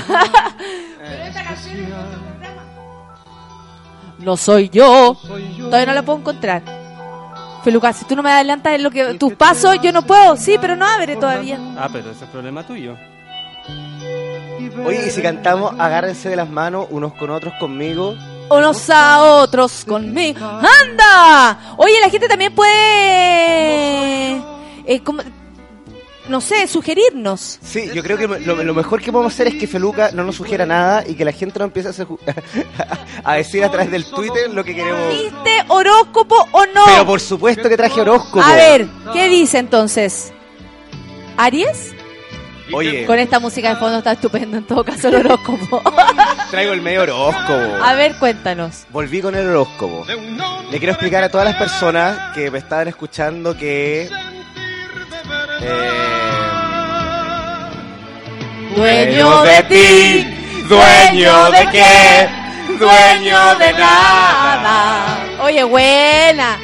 No soy yo. Todavía no la puedo encontrar. Feluca, si tú no me adelantas en lo que tus pasos, yo no puedo. Sí, pero no abre todavía. Ah, pero ese es problema tuyo. Oye, y si cantamos Agárrense de las manos unos con otros conmigo. Unos a otros conmigo. ¡Anda! Oye, la gente también puede. eh, como- no sé, sugerirnos. Sí, yo creo que lo, lo mejor que podemos hacer es que Feluca no nos sugiera nada y que la gente no empiece a, a decir a través del Twitter lo que queremos. ¿Viste horóscopo o no? Pero por supuesto que traje horóscopo. A ver, ¿qué dice entonces? ¿Aries? Oye, Con esta música de fondo está estupendo, en todo caso el horóscopo. traigo el medio horóscopo. A ver, cuéntanos. Volví con el horóscopo. Le quiero explicar a todas las personas que me estaban escuchando que. eh, Dueño de ti, dueño de qué, dueño de nada. Oye, buena.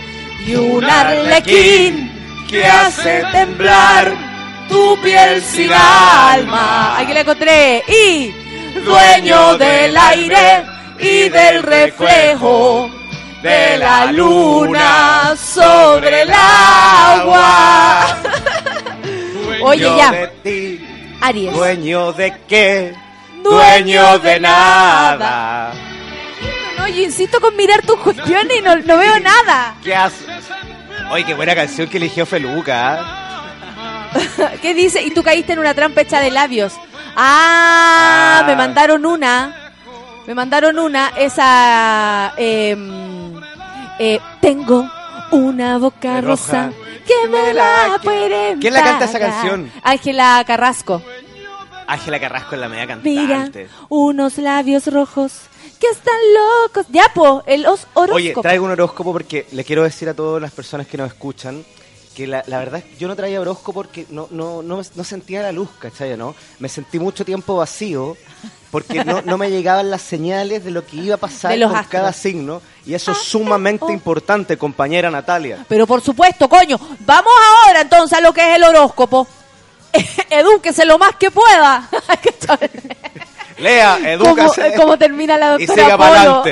Y un arlequín que hace temblar tu piel sin alma. Aquí la encontré. Y dueño del aire y del reflejo de la luna sobre el agua. Oye, ya. de ti, Aries. dueño de qué, Dueño de nada. No, yo insisto con mirar tus cuestiones y no, no veo nada. ¿Qué hace? Oye, qué buena canción que eligió Feluca. ¿Ah? ¿Qué dice? Y tú caíste en una trampa hecha de labios. Ah, Ah. me mandaron una. Me mandaron una. Esa. em, eh, tengo una boca De roja. rosa que me la puede ¿Quién la canta esa canción? Ángela Carrasco. Ángela Carrasco es la media cantante. Mira, unos labios rojos que están locos. Ya, po, el os- horóscopo. Oye, traigo un horóscopo porque le quiero decir a todas las personas que nos escuchan que la, la verdad es que yo no traía horóscopo porque no, no, no, no sentía la luz, ¿cachai? ¿no? Me sentí mucho tiempo vacío porque no, no me llegaban las señales de lo que iba a pasar con astros. cada signo y eso es sumamente importante, compañera Natalia. Pero por supuesto, coño. Vamos ahora entonces a lo que es el horóscopo. Edúquese lo más que pueda. Lea, ¿Cómo, edúcase cómo termina la y doctora siga para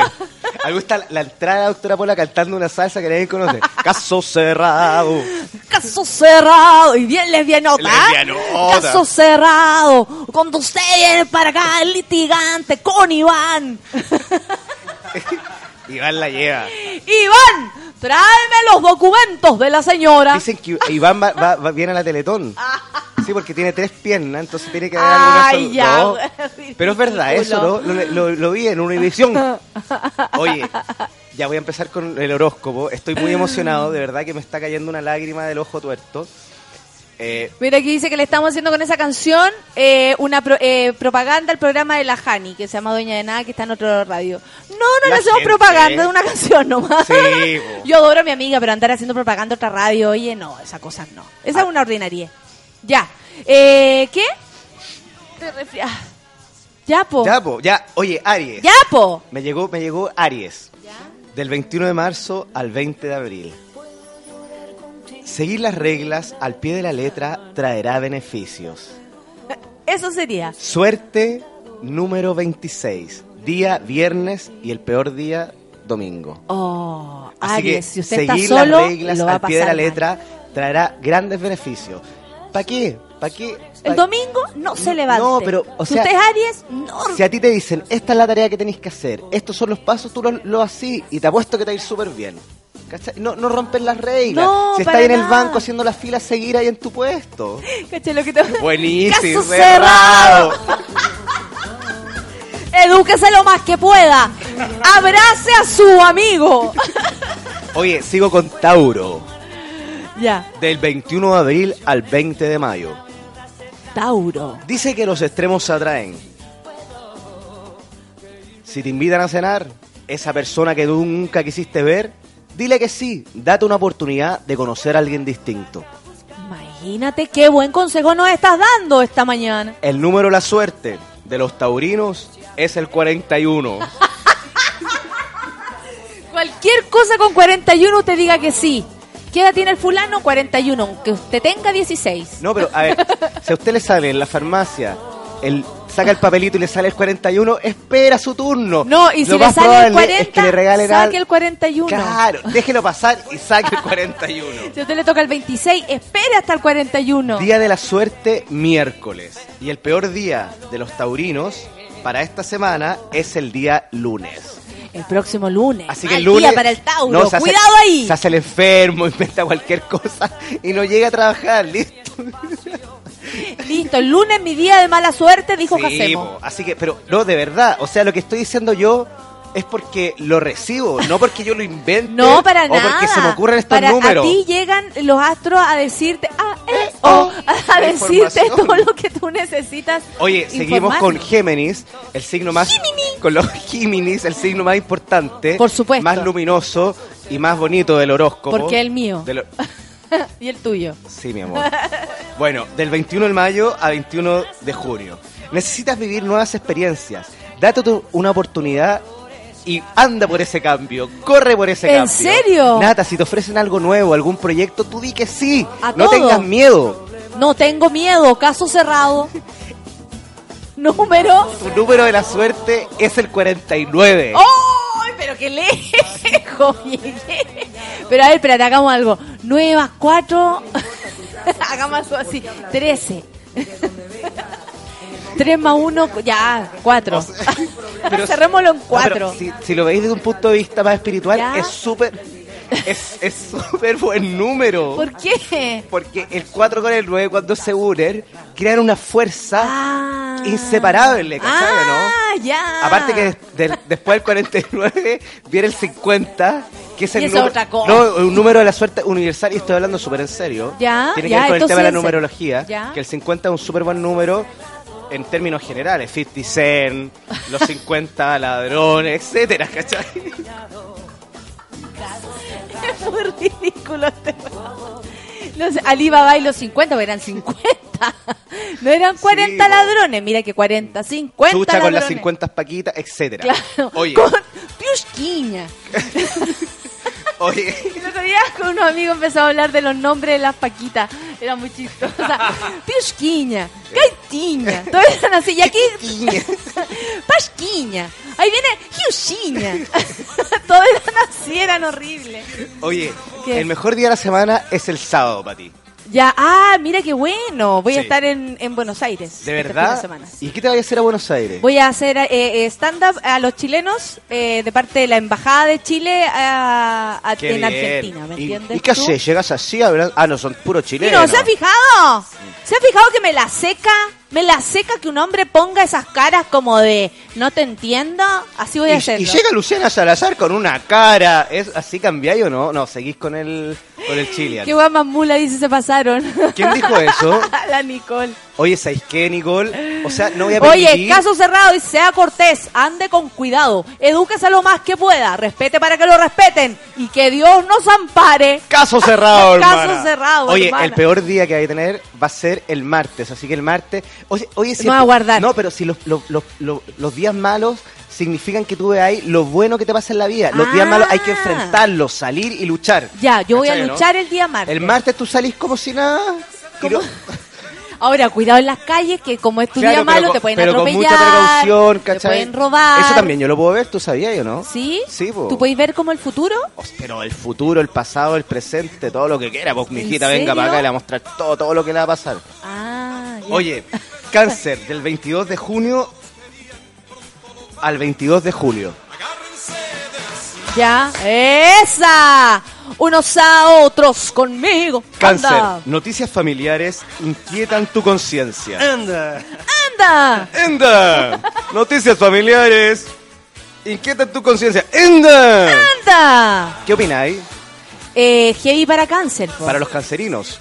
Polo? adelante. Me gusta la, entrada de la doctora Pola cantando una salsa que nadie conoce. Caso cerrado. Caso cerrado. Y bien lesbianota. Lesbianota. Caso cerrado. Cuando usted viene para acá, el litigante con Iván. Iván la lleva. Iván, tráeme los documentos de la señora. Dicen que Iván va, va- va- viene a la Teletón. Sí, porque tiene tres piernas, entonces tiene que haber alguna Ay, ya. no. Pero es verdad, eso, ¿no? Lo, lo- lo vi en una edición. Oye, ya voy a empezar con el horóscopo. Estoy muy emocionado, de verdad que me está cayendo una lágrima del ojo tuerto. Eh, Mira, aquí dice que le estamos haciendo con esa canción eh, una pro- eh, propaganda al programa de la Jani, que se llama Dueña de Nada, que está en otro radio. No, no le hacemos gente. propaganda de una canción nomás. Sí. Yo adoro a mi amiga, pero andar haciendo propaganda a otra radio, oye, no, esas cosas no. Esa es una ordinaria. Ya. Eh, ¿Qué? Te resfrias. Ya, po. ya, po, ya, oye, Aries. Ya, po. Me llegó, me llegó Aries. Del 21 de marzo al 20 de abril. Seguir las reglas al pie de la letra traerá beneficios. Eso sería. Suerte número 26. Día viernes y el peor día domingo. Oh, Así Aries, que si usted seguir está solo, las reglas lo va a al pie de la mal. letra traerá grandes beneficios. ¿Para qué? ¿Para qué? El domingo no se levante. No, pero, o si sea, usted es Aries, no. Si a ti te dicen, esta es la tarea que tenéis que hacer, estos son los pasos, tú lo, lo así y te apuesto que te va a ir súper bien. ¿Cachai? No, no rompen las reglas. No, si estás en el banco haciendo la fila, seguir ahí en tu puesto. Caché lo que te... Buenísimo, Caso cerrado. Edúquese lo más que pueda. Abrace a su amigo. Oye, sigo con Tauro. Ya. Del 21 de abril al 20 de mayo. Tauro. Dice que los extremos se atraen. Si te invitan a cenar, esa persona que tú nunca quisiste ver, dile que sí. Date una oportunidad de conocer a alguien distinto. Imagínate qué buen consejo nos estás dando esta mañana. El número de la suerte de los taurinos es el 41. Cualquier cosa con 41 usted diga que sí. ¿Qué edad tiene el fulano? 41. Aunque usted tenga 16. No, pero a ver, si a usted le sale en la farmacia, el, saca el papelito y le sale el 41, espera su turno. No, y si Lo le más sale el probable 40, es que le regalen saque el 41. Claro, déjelo pasar y saque el 41. Si a usted le toca el 26, espere hasta el 41. Día de la suerte, miércoles. Y el peor día de los taurinos para esta semana es el día lunes. El próximo lunes. Así que el Mal día lunes. para el Tauro. no, se hace- Cuidado ahí. Se hace el enfermo, inventa cualquier cosa y no llega a trabajar, listo. Listo, el lunes mi día de mala suerte, dijo Sí, Jacemo. así que, pero no, de verdad, o sea, lo que estoy diciendo yo es porque lo recibo, no porque yo lo invente No, para o nada. porque se me ocurran estos Para- números. A ti llegan los astros a decirte, ah, eh, oh, a decirte todo lo que tú necesitas. Oye, seguimos con. Géminis, el signo más con los Géminis, el signo más importante, Por supuesto. más luminoso y más bonito del horóscopo. Porque el mío. Del- y el tuyo. Sí, mi amor. Bueno, del 21 de mayo a 21 de junio. Necesitas vivir nuevas experiencias. Date una oportunidad y anda por ese cambio. Corre por ese ¿En cambio. serio? Nata, si te ofrecen algo nuevo, algún proyecto, tú di que sí. A no todo. tengas miedo. No tengo miedo, caso cerrado. Número. Tu número de la suerte es el 49. ¡Ay, pero qué lejos llegué! Pero a ver, espérate, hagamos algo. Nuevas, cuatro. hagamos algo así. Trece. Tres más uno, ya, cuatro. Cerrémoslo en No, pero cuatro. si, si lo veis desde un punto de vista más espiritual, Ya. es súper. Es súper buen número. ¿Por qué? Porque el 4 con el 9, cuando se unen, crean una fuerza Ah. inseparable, ¿cachai? Ah, ¿no? ya. Aparte que del- después del 49 viene el 50, que es el número, otra cosa. no, un número de la suerte universal, y estoy hablando súper en serio. Ya, Tiene ya, que ver con el tema de la numerología, Ya. que el 50 es un súper buen número en términos generales, 50 Cent, los 50 ladrones, etcétera, ¿cachai? Es muy ridículo este. Los Alibaba y los 50, eran 50. No eran 40 po. ladrones. Mira que 40, 50 Chucha con las ladrones. 50 paquitas, etcétera. Claro. Oye, Con Piusquiña. oye, El otro día con unos amigos empezó a hablar de los nombres de las paquitas. Era muy chistoso. Piusquiña, Gaitiña. Todos eran así. Y aquí. Pasquiña. Ahí viene Hiushiña. Todos eran así, eran horribles. oye, ¿Qué? el mejor día de la semana es el sábado para ti. Ya, ah, mira qué bueno. Voy a estar en, en Buenos Aires. ¿De este verdad? semana. ¿Y qué te vayas a hacer a Buenos Aires? Voy a hacer eh, eh, stand-up a los chilenos eh, de parte de la Embajada de Chile a- en bien. Argentina, ¿me ¿Y- entiendes? ¿Y, qué haces? ¿Llegas así a hablar? Ah, no, son puro ¿Y chilenos. no se ha fijado? ¿Se ha fijado que me la seca? ¿Me la seca que un hombre ponga esas caras como de no te entiendo? Así voy a Y, hacerlo. y llega Luciana Salazar con una cara. ¿Es así cambiáis o no? No, seguís con el, con el Chilean. Qué más mula dice se pasaron. ¿Quién dijo eso? la Nicole. Oye, ¿sabéis qué, Nicole? O sea, no voy a permitir... Oye, caso cerrado y sea cortés, ande con cuidado, edúquese lo más que pueda, respete para que lo respeten y que Dios nos ampare. Caso cerrado, Caso hermana. cerrado, Oye, hermana. el peor día que hay a tener va a ser el martes. Así que el martes. Oye, oye si Me voy a guardar. No, pero si los, los, los, los- los días malos significan que tú veas lo bueno que te pasa en la vida. Los días Ah. malos hay que enfrentarlos, salir y luchar. Ya, yo voy a ¿Cachai, no? luchar el día martes. El martes tú salís como si nada. no- Ahora, cuidado en las calles, que como es tu Claro, día pero malo, con- te pueden pero con atropellar. mucha precaución, Te ¿cachai? pueden robar. Eso también yo lo puedo ver, ¿tú sabías o no? ¿Sí? Sí, po. ¿Tú puedes ver como el futuro? Pero el futuro, el pasado, el presente, todo lo que quiera, pues mi ¿En hijita venga para acá y le va a mostrar todo, todo lo que le va a pasar. Ah, ya. Oye, cáncer, del 22 de junio al 22 de julio. Ya, esa. Unos a otros conmigo. Cáncer, Anda. noticias familiares inquietan tu conciencia. Anda. Anda. ¡Enda! Noticias familiares inquietan tu conciencia. ¡Enda! Anda. ¿Qué opináis Eh, heavy para cáncer. po. para los cancerinos?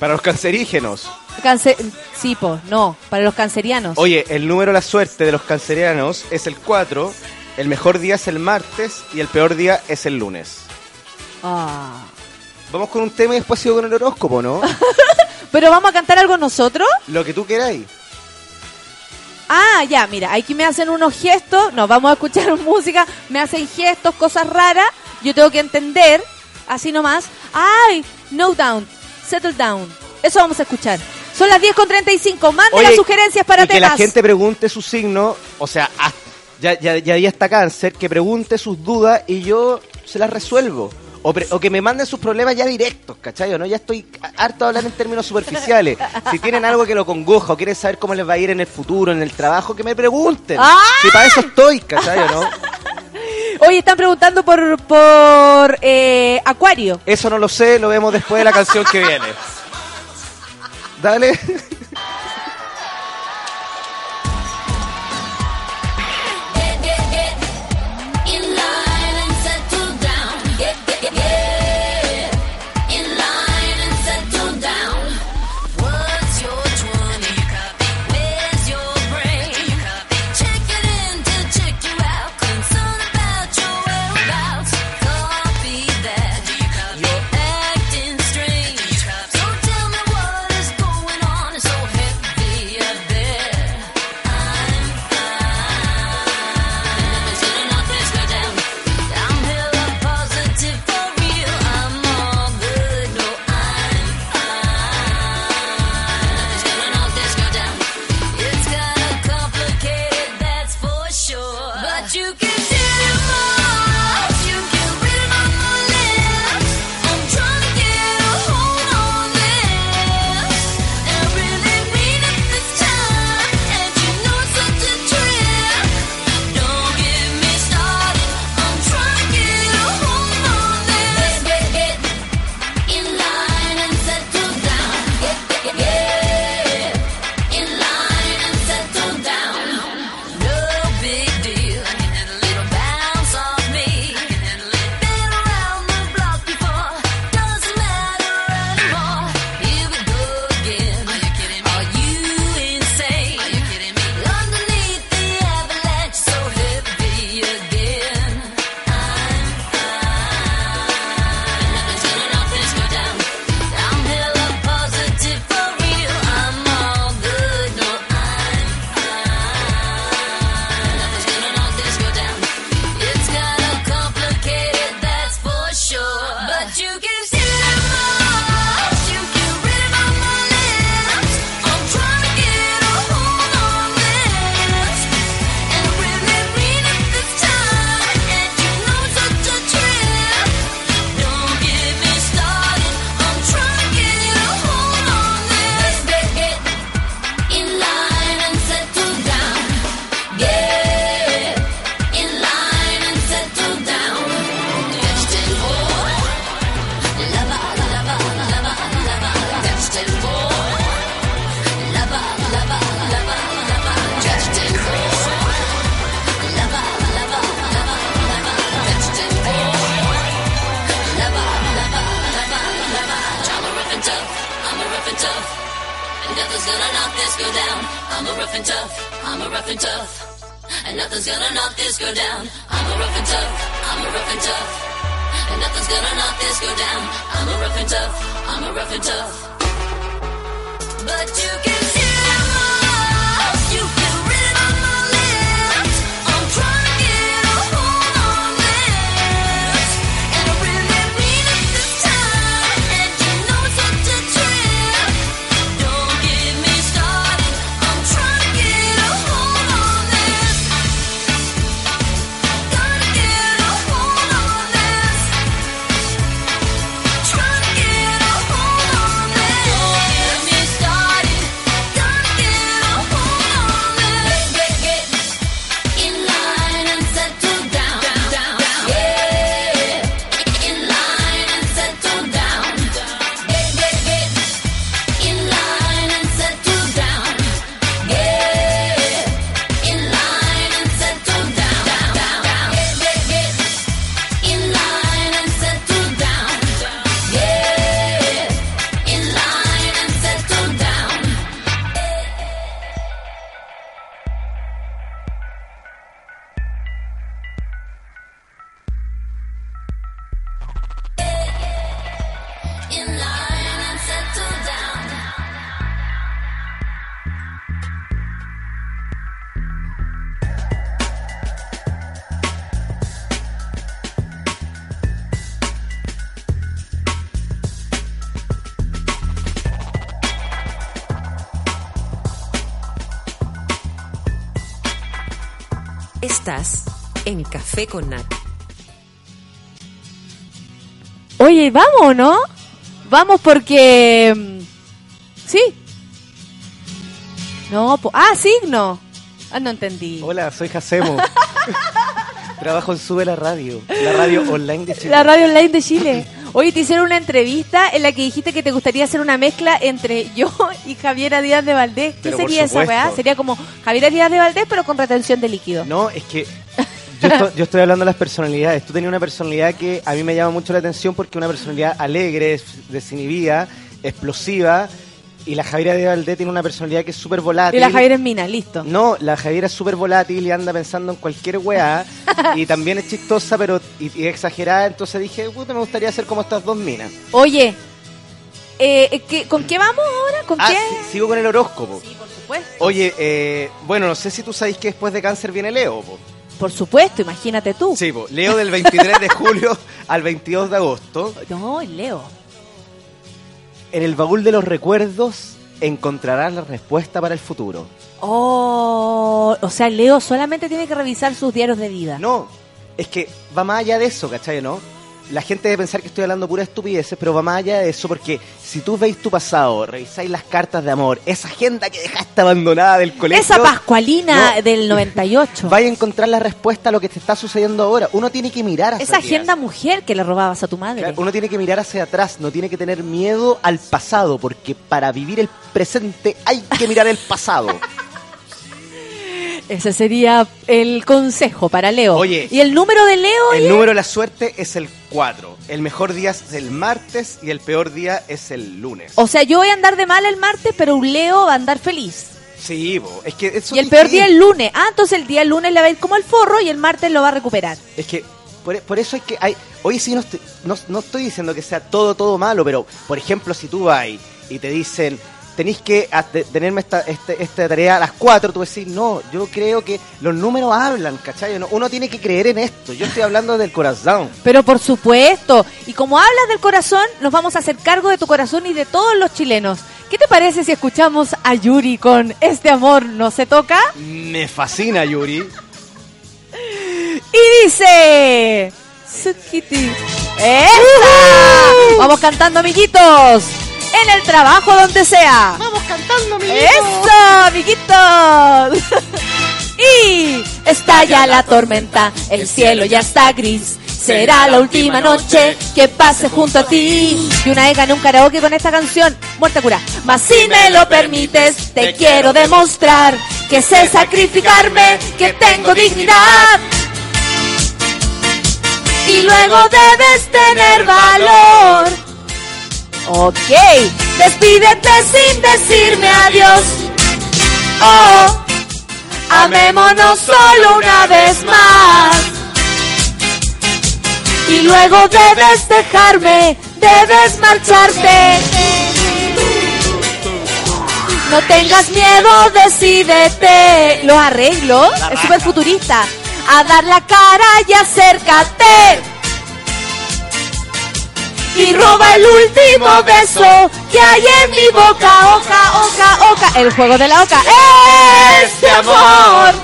Para los cancerígenos. Cáncer, sí, po, no, para los cancerianos. Oye, el número de la suerte de los cancerianos es el 4, el mejor día es el martes y el peor día es el lunes. Ah. Vamos con un tema y después sigo con el horóscopo, ¿no? Pero vamos a cantar algo nosotros. Lo que tú queráis. Ah, ya, mira, aquí me hacen unos gestos, nos vamos a escuchar música, me hacen gestos, cosas raras, yo tengo que entender, así nomás. Ay, no down, settle down. Eso vamos a escuchar. Son las 10 con 35, mande Oye, las sugerencias para y que temas. la gente pregunte su signo, o sea, ah, ya, ya, ya había esta cáncer que pregunte sus dudas y yo se las resuelvo. O, que me manden sus problemas ya directos, ¿cachai? No? Ya estoy harto de hablar en términos superficiales. Si tienen algo que lo congoja o quieren saber cómo les va a ir en el futuro, en el trabajo, que me pregunten. Si para eso estoy, ¿cachai? No? Oye, están preguntando por, por eh, Acuario. Eso no lo sé, lo vemos después de la canción que viene. Dale. Café con Nat. Oye, vamos, ¿no? Vamos porque... Mm, sí. No, po... ah, signo. Ah, no entendí. Hola, soy Jacemo. Trabajo en Sube la Radio, la radio online de Chile. La radio online de Chile. Hoy te hicieron una entrevista en la que dijiste que te gustaría hacer una mezcla entre yo y Javiera Díaz de Valdés. ¿Qué sería esa weá? Sería como Javiera Díaz de Valdés, pero con retención de líquido. No, es que yo estoy, yo estoy hablando de las personalidades. Tú tenías una personalidad que a mí me llama mucho la atención porque una personalidad alegre, desinhibida, explosiva. Y la Javiera de Valdés tiene una personalidad que es súper volátil. Y la Javiera es mina, listo. No, la Javiera es súper volátil y anda pensando en cualquier weá. y también es chistosa, pero y, y exagerada. Entonces dije, puta, me gustaría ser como estas dos minas. Oye, eh, ¿qué- ¿con qué vamos ahora? ¿Con Ah, qué? sí, sigo con el horóscopo. Por supuesto. Oye, eh, bueno, no sé si tú sabéis que después de cáncer viene Leo, po. Por supuesto, imagínate tú. Sí, po. Leo del 23 de julio al 22 de agosto. No, Leo. En el baúl de los recuerdos encontrarás la respuesta para el futuro. Oh, o sea, Leo solamente tiene que revisar sus diarios de vida. No, es que va más allá de eso, ¿cachai? ¿No? La gente debe pensar que estoy hablando pura estupideces, pero va más allá de eso porque si tú veis tu pasado, revisáis las cartas de amor, esa agenda que dejaste abandonada del colegio... Esa Pascualina No. del 98. Vaya a encontrar la respuesta a lo que te está sucediendo ahora. Uno tiene que mirar hacia Esa atrás. agenda mujer que le robabas a tu madre. Claro, Uno tiene que mirar hacia atrás, no tiene que tener miedo al pasado, porque para vivir el presente hay que mirar el pasado. Ese sería el consejo para Leo. Oye. ¿Y el número de Leo? El oye? número de la suerte es el 4. El mejor día es el martes y el peor día es el lunes. O sea, yo voy a andar de mal el martes, pero un Leo va a andar feliz. Sí, bo, es que eso Y el es peor día distinto. el lunes. Ah, entonces el día lunes le va a ir como el forro y el martes lo va a recuperar. Es que por, por eso hay que... Hay, hoy sí no estoy, no, no estoy diciendo que sea todo, todo malo, pero por ejemplo, si tú vas y te dicen... Tenéis que tenerme esta, este- esta tarea a las 4, tú decís, no, yo creo que los números hablan, ¿cachai? No, Uno tiene que creer en esto, yo estoy hablando del corazón. Pero por supuesto. Y como hablas del corazón, nos vamos a hacer cargo de tu corazón y de todos los chilenos. ¿Qué te parece si escuchamos a Yuri con Este amor no se toca? Me fascina, Yuri. Y dice... Sukiti. ¡Esa! Vamos cantando, amiguitos. En el trabajo, donde sea. Vamos cantando, ¡Eso, amiguitos! y estalla la tormenta, el cielo ya está gris. Será la última noche que pase junto a ti. Y una vez gané un karaoke con esta canción, muerta cura. Mas si me lo permites, te quiero demostrar que sé sacrificarme, que tengo dignidad. Y luego debes tener valor. Ok, despídete sin decirme adiós. Oh, amémonos solo una vez más. Y luego debes dejarme, debes marcharte. No tengas miedo, decídete. Los arreglos, es súper futurista. A dar la cara y acércate y roba el último beso que hay en mi boca, oca, oca, oca. El juego de la oca. Este amor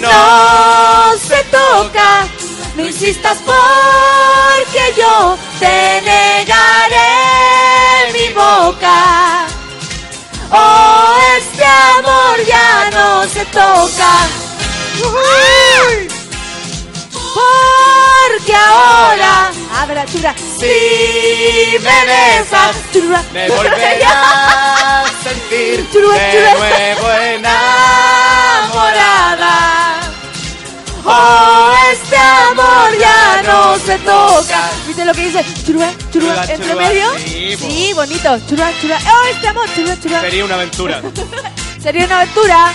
no se toca. No insistas porque yo te negaré mi boca. Oh, este amor ya no se toca. Porque ahora, abra, chura, si me besas, Me volverás a sentir de nuevo enamorada. Oh, este amor ya no se toca. ¿Viste lo que dice? Churua, churua, Churua, entre medio. Sí, bonito. Churua, churua. Oh, este amor, churua, churua. Sería una aventura. Sería una aventura.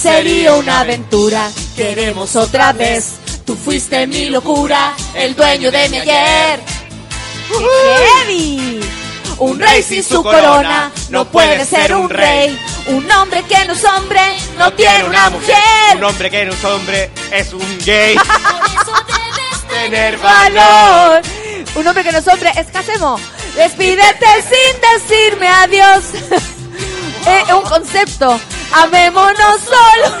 Sería una aventura. Queremos otra vez. Tú fuiste mi locura, el dueño de mi ayer. ¡Qué heavy! Un rey sin su corona no puede ser un rey. Un hombre que no es hombre no tiene una Un mujer. hombre que no es hombre es un gay. Tener Valor. Un hombre que no es hombre es Casemo. Despídete sin decirme adiós. Es un concepto. Amémonos solo.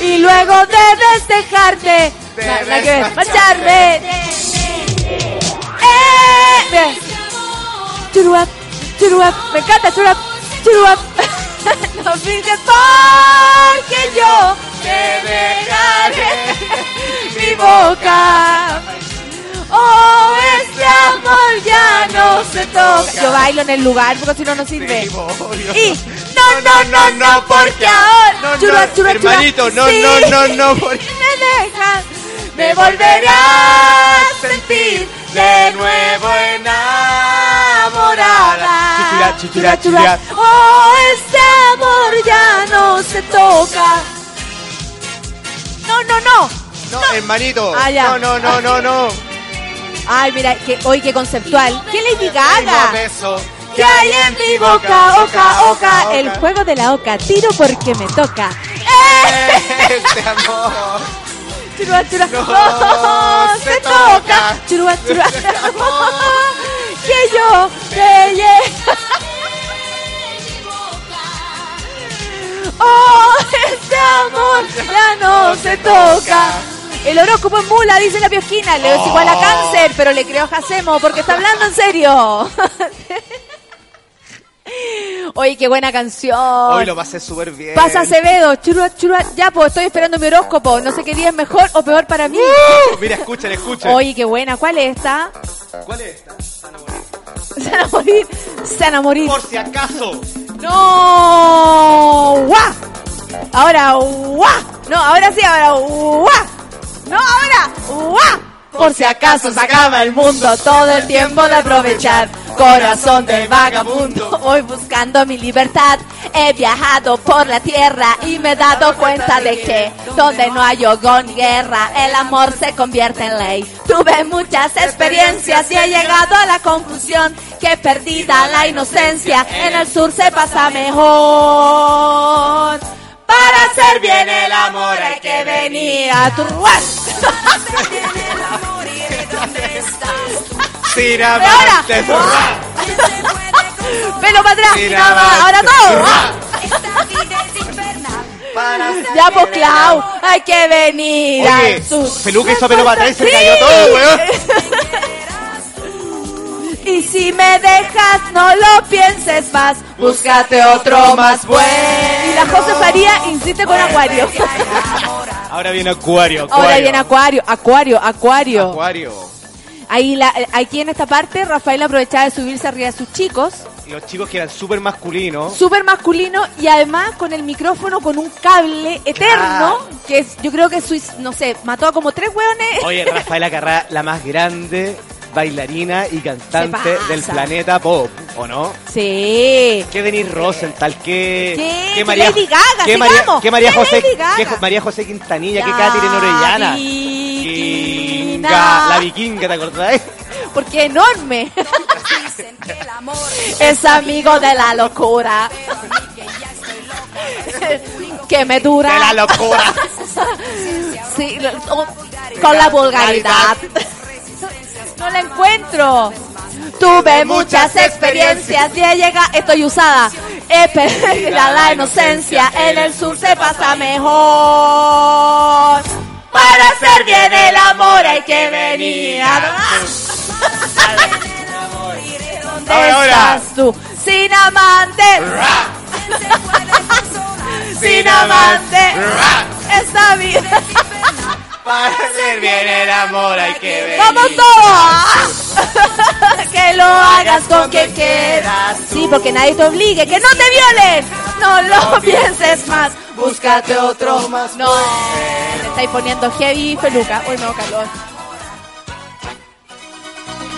Y luego debes dejarte. Na- nada que marcharme. Eh. Churuap, churuap. Me encanta churuap, churuap. no finges porque yo te dejaré mi voz. Oh, este amor ya no se toca. Yo bailo en el lugar porque si no, no sirve. Y no, no, no, no, porque ahora. No, no, Chura, hermanito, no, Sí. no, no, no, porque... me dejas, me volveré a sentir de nuevo enamorada. Chuchura, chuchura, chuchura. Oh, este amor ya no se toca. No, no, no. No, hermanito. Ah. No, no, no, no, no. Ay, mira, que, hoy qué conceptual. ¿Qué Lady Gaga? beso ¿Qué hay en mi boca? Oca, oca. El juego de la oca. Tiro porque me toca. Este amor. Churua, churua. No se toca. Churua, churua. Que yo te. Oh, este amor ya no se toca. El horóscopo es mula, dice la piosquina. Leo es igual a cáncer, pero le creo a Jacemo porque está hablando en serio. Oye, qué buena canción. Hoy lo pasé súper bien. Pasa Acevedo, churua, churua. Ya, pues estoy esperando mi horóscopo. No sé qué día es mejor o peor para mí. Uh, Mira, escuchen, escuchen. Oye, qué buena. ¿Cuál es esta? ¿Cuál es esta? Se van a morir. Se van a morir. Por si acaso. ¡No! ¡Guau! Ahora, ¡guau! No, ahora sí, ahora, ¡guau! No, ahora, ¡guau! Por si acaso se acaba el mundo, todo el tiempo de aprovechar. Corazón del vagabundo, voy buscando mi libertad. He viajado por la tierra y me he dado cuenta de que donde no hay hogar ni guerra, el amor se convierte en ley. Tuve muchas experiencias y he llegado a la conclusión que perdida la inocencia, en el sur se pasa mejor. Para hacer bien el amor hay que venir a tu Sin ahora. Pelo para atrás, ahora todo. Ya, pues, Clau, hay que venir Oye. Peluca hizo pelo para atrás y se cayó todo, weón. Y si me dejas, no lo pienses más. Búscate otro más bueno. Y la José Faría insiste con Acuario. Ahora viene Acuario. Ahora viene Acuario, Acuario, Acuario. Acuario. Ahí la, aquí en esta parte, Rafael aprovechaba de subirse arriba de sus chicos. Los chicos que eran súper masculinos. Súper masculino y además con el micrófono con un cable eterno. Que es, yo creo que Suiz, no sé, mató a como tres hueones. Oye, Rafaela Carrá, la más grande bailarina y cantante del planeta pop, ¿o no? Sí. Que Denis Rosenthal, que... ¿Qué? que Que María, Lady Gaga, que María, que María Que José, que María José Quintanilla, que Catherine Orellana. vikinga. La vikinga, ¿te acordás? Porque enorme. es amigo de la locura. que me dura. De la locura. sí, con la vulgaridad. No la encuentro. Tuve muchas experiencias y he llegado, estoy usada. He perdido la inocencia, en el sur se pasa mejor. Para hacer bien el amor hay que venir. ¿Dónde estás tú? Sin amante. Sin amante. Esta vida. Para hacer bien el amor hay que ver. ¡Vamos todos! que lo hagas con quien quieras. Sí, porque nadie te obligue. ¡Que no te violen! No lo pienses más. Búscate otro más. No, te estáis poniendo heavy peluca. Hoy me calor.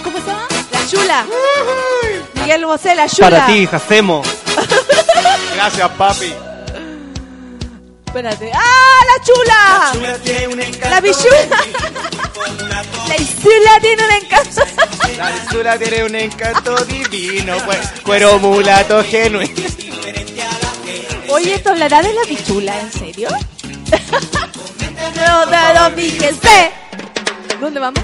¿Cómo se llama? La chula. Miguel Bosé, la chula. Para ti, Jacemo. Gracias, papi. Espérate. ¡Ah, la chula! La bichula. La chula tiene un encanto. La chula tiene un encanto divino, cuero mulato genuino. Oye, ¿esto hablará de la bichula? ¿En serio? no, de los. ¿Dónde vamos?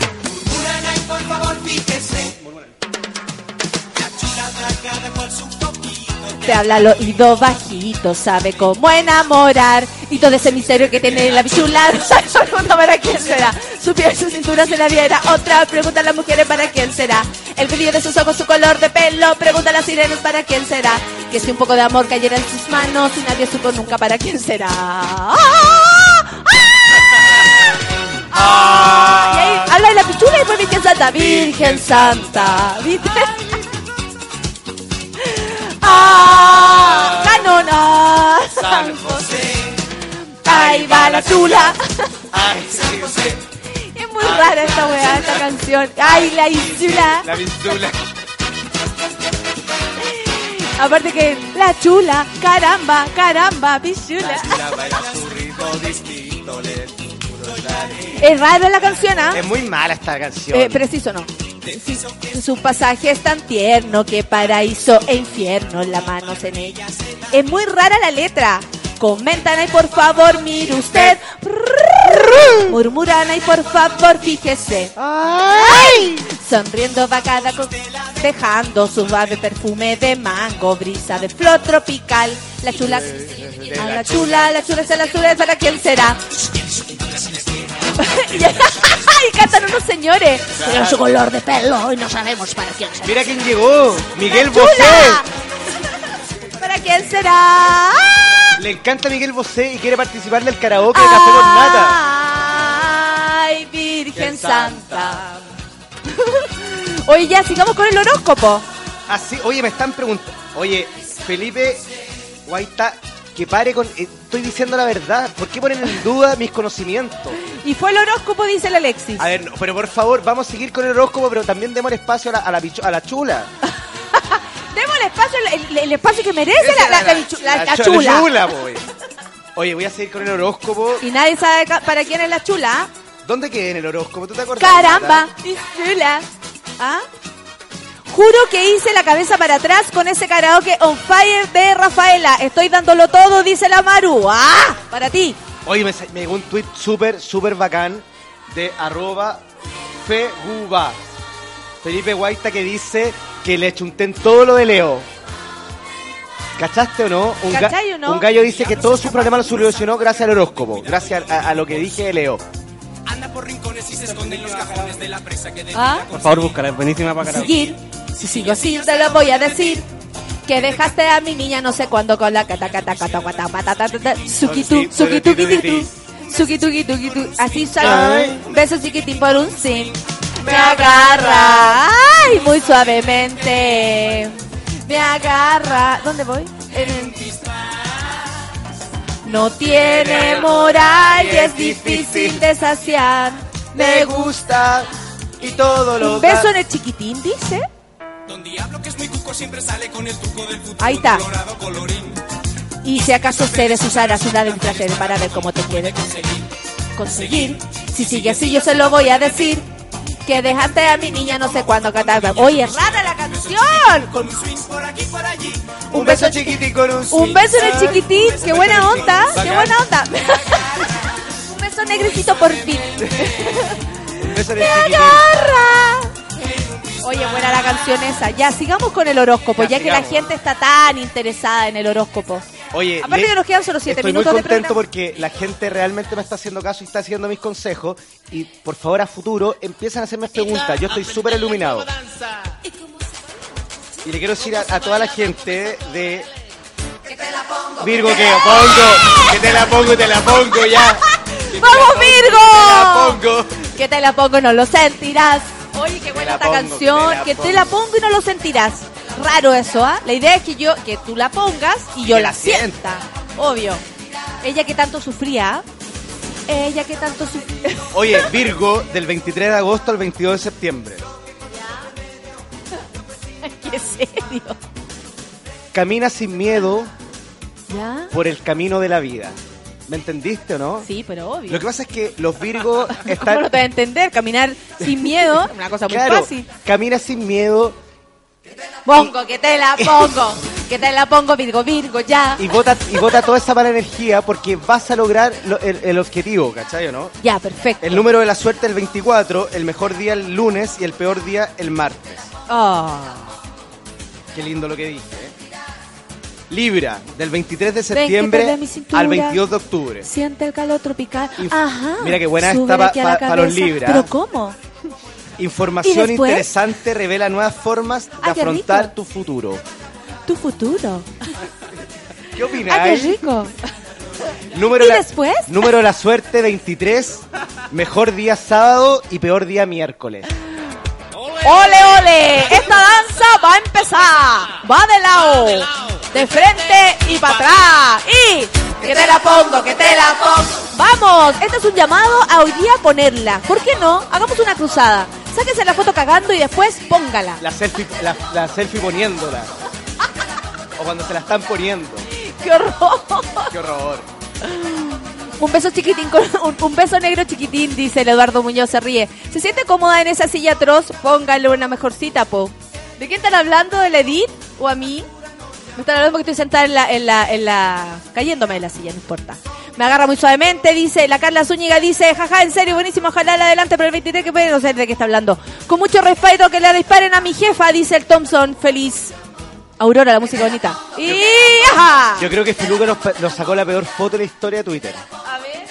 Te habla al oído bajito, sabe cómo enamorar. Y todo ese misterio que tiene la bichula, pregunta para quién será. Su piel, su cintura se la viera. Otra pregunta a las mujeres para quién será. El brillo de sus ojos, su color de pelo. Pregunta a las sirenas para quién será. Que si un poco de amor cayera en sus manos y nadie supo nunca para quién será. ¡Ah! ¡Ah! chula y después Virgen Santa. Virgen Santa. ¿Viste? ¡Ah! ¡Canona! San José. ¡Ahí va la chula! Ay, San José. Es muy rara esta weá, esta canción. ¡Ay, la chula! La pistola. Aparte que la chula, caramba, caramba, pichula. Es rara la canción, ¿ah? Es muy mala esta canción. Eh, preciso no. Su pasaje es tan tierno que paraíso e infierno la manos en ella. Es muy rara la letra. Comentan ahí por favor, mire usted. Murmuran ahí por favor, fíjese. Sonriendo va cada dejando su suave perfume de mango, brisa de flor tropical. La chula, a la chula, la chula, la chula, ¿para quién será? y cantan unos señores. Pero su color de pelo y no sabemos para quién será. Mira quién llegó. Miguel. Bosé. ¿Para quién será? Le encanta Miguel Bosé y quiere participar del karaoke de Café con Nata. Ay, Virgen Santa. Oye, ya, sigamos con el horóscopo. Así, oye, me están preguntando. Oye, Felipe Guaita, que pare con. eh, estoy diciendo la verdad. ¿Por qué ponen en duda mis conocimientos? Y fue el horóscopo, dice el Alexis. A ver, no, pero por favor, vamos a seguir con el horóscopo, pero también demos espacio a la, a la, pichu- a la chula. Demos el espacio, el, el espacio que merece la, la, la chula. chula. Oye, voy a seguir con el horóscopo. Y nadie sabe para quién es la chula. ¿Dónde quedé en el horóscopo? ¿Tú te acuerdas? Caramba, chula. ¿Ah? Juro que hice la cabeza para atrás con ese karaoke on fire de Rafaela. Estoy dándolo todo, dice la Maru. ¡Ah! Para ti. Oye, me, llegó un tweet súper, súper bacán de arroba feguba. Felipe Guaita que dice que le chunté en todo lo de Leo. ¿Cachaste o no? Un, ga- ¿Cachai o no? un gallo dice que todos sus problemas los solucionó gracias al horóscopo, gracias a, a lo que dije de Leo. ¿Ah? Por favor, búscala, es buenísima para. Seguir. Si sigo así, te lo voy a decir. Que dejaste a mi niña no sé cuándo con la cata cata cata cata patata tata sukitu sukitu kitu sukitu kitu kitu así sale beso chiquitín por un sim. Me agarra. Ay muy suavemente. Me agarra. ¿dónde voy? En el- no tiene moral y es difícil de saciar Me gusta y todo lo beso en el chiquitín dice Ahí está. Y si acaso ustedes usarás una de placer para ver cómo te quiere conseguir. Si sigue así, yo se lo voy a decir. Que dejaste a mi niña no sé cuándo cantar. Oye, rara la canción. Con- Un beso chiquitín con un Un beso en el chiquitín. Qué buena onda. Qué buena onda. Un beso negrecito por fin. Un beso en ¡Me el chiquitín. Oye, buena la canción esa. Ya, sigamos con el horóscopo, Ya, ya, que la gente está tan interesada en el horóscopo. Oye, Aparte le- que nos quedan solo siete estoy minutos muy de contento programa. porque la gente realmente me está haciendo caso y está siguiendo mis consejos. Y por favor, a futuro, empiezan a hacerme preguntas. Yo estoy súper iluminado. Y le quiero decir a, a toda la gente de Virgo que la pongo, que te la pongo y te la pongo ya. ¡Vamos, Virgo! Te la pongo. Que te la pongo y no lo sentirás. Oye, qué buena esta pongo, canción. que te la Que te pongo. la pongo y no lo sentirás. Raro eso, ¿ah? La idea es que yo, que tú la pongas y yo Que la la sienta. sienta. Obvio. Ella que tanto sufría. Ella que tanto sufría. Oye, Virgo, del 23 de agosto al 22 de septiembre. qué serio. Camina sin miedo ¿Ya? por el camino de la vida. ¿Me entendiste o no? Sí, pero obvio. Lo que pasa es que los Virgos ¿Cómo están... no te va a entender? Caminar sin miedo es una cosa muy Claro, fácil. camina sin miedo Pongo, que te la pongo. Que te la pongo, Virgo, Virgo, ya. y bota, y bota toda esa mala energía porque vas a lograr lo- el, el objetivo, ¿cachai o no? Ya, perfecto. El número de la suerte el 24, el mejor día el lunes y el peor día el martes. Oh. Qué lindo lo que dije. ¿eh? Libra, del 23 de septiembre cintura. al 22 de octubre. Siente el calor tropical. Inf- Ajá. Mira qué buena pa- pa- para los cabeza. Libra. ¿Pero cómo? Información interesante revela nuevas formas de Ah, afrontar tu futuro. Tu futuro. ¿Qué Ah, qué opináis? rico. Número ¿Y la- después? Número de la suerte 23. Mejor día sábado y peor día miércoles. ¡Ole, ole! Esta danza va a empezar. Va de lado, de frente y para atrás. Y que te la pongo, que te la pongo. Vamos, este es un llamado a hoy día ponerla. ¿Por qué no? Hagamos una cruzada. Sáquese la foto cagando y después póngala. La selfie, la, la selfie poniéndola. O cuando se la están poniendo. ¡Qué horror! Qué horror. Un beso chiquitín, con, un, un beso negro chiquitín, dice el Eduardo Muñoz, se ríe. ¿Se siente cómoda en esa silla atroz? Póngale una mejorcita, po. ¿De quién están hablando? ¿De la Edith o a mí? Me están hablando porque estoy sentada en la, en la, en la... cayéndome de la silla, no importa. Me agarra muy suavemente, dice, la Carla Zúñiga dice, jaja, en serio, buenísimo, ojalá la adelante, pero el 23 que puede, no sé de qué está hablando. Con mucho respeto que le disparen a mi jefa, dice el Thompson, feliz. Aurora, la música bonita. Y ajá. Yo creo que Filuca nos, nos sacó la peor foto de la historia de Twitter. A ver.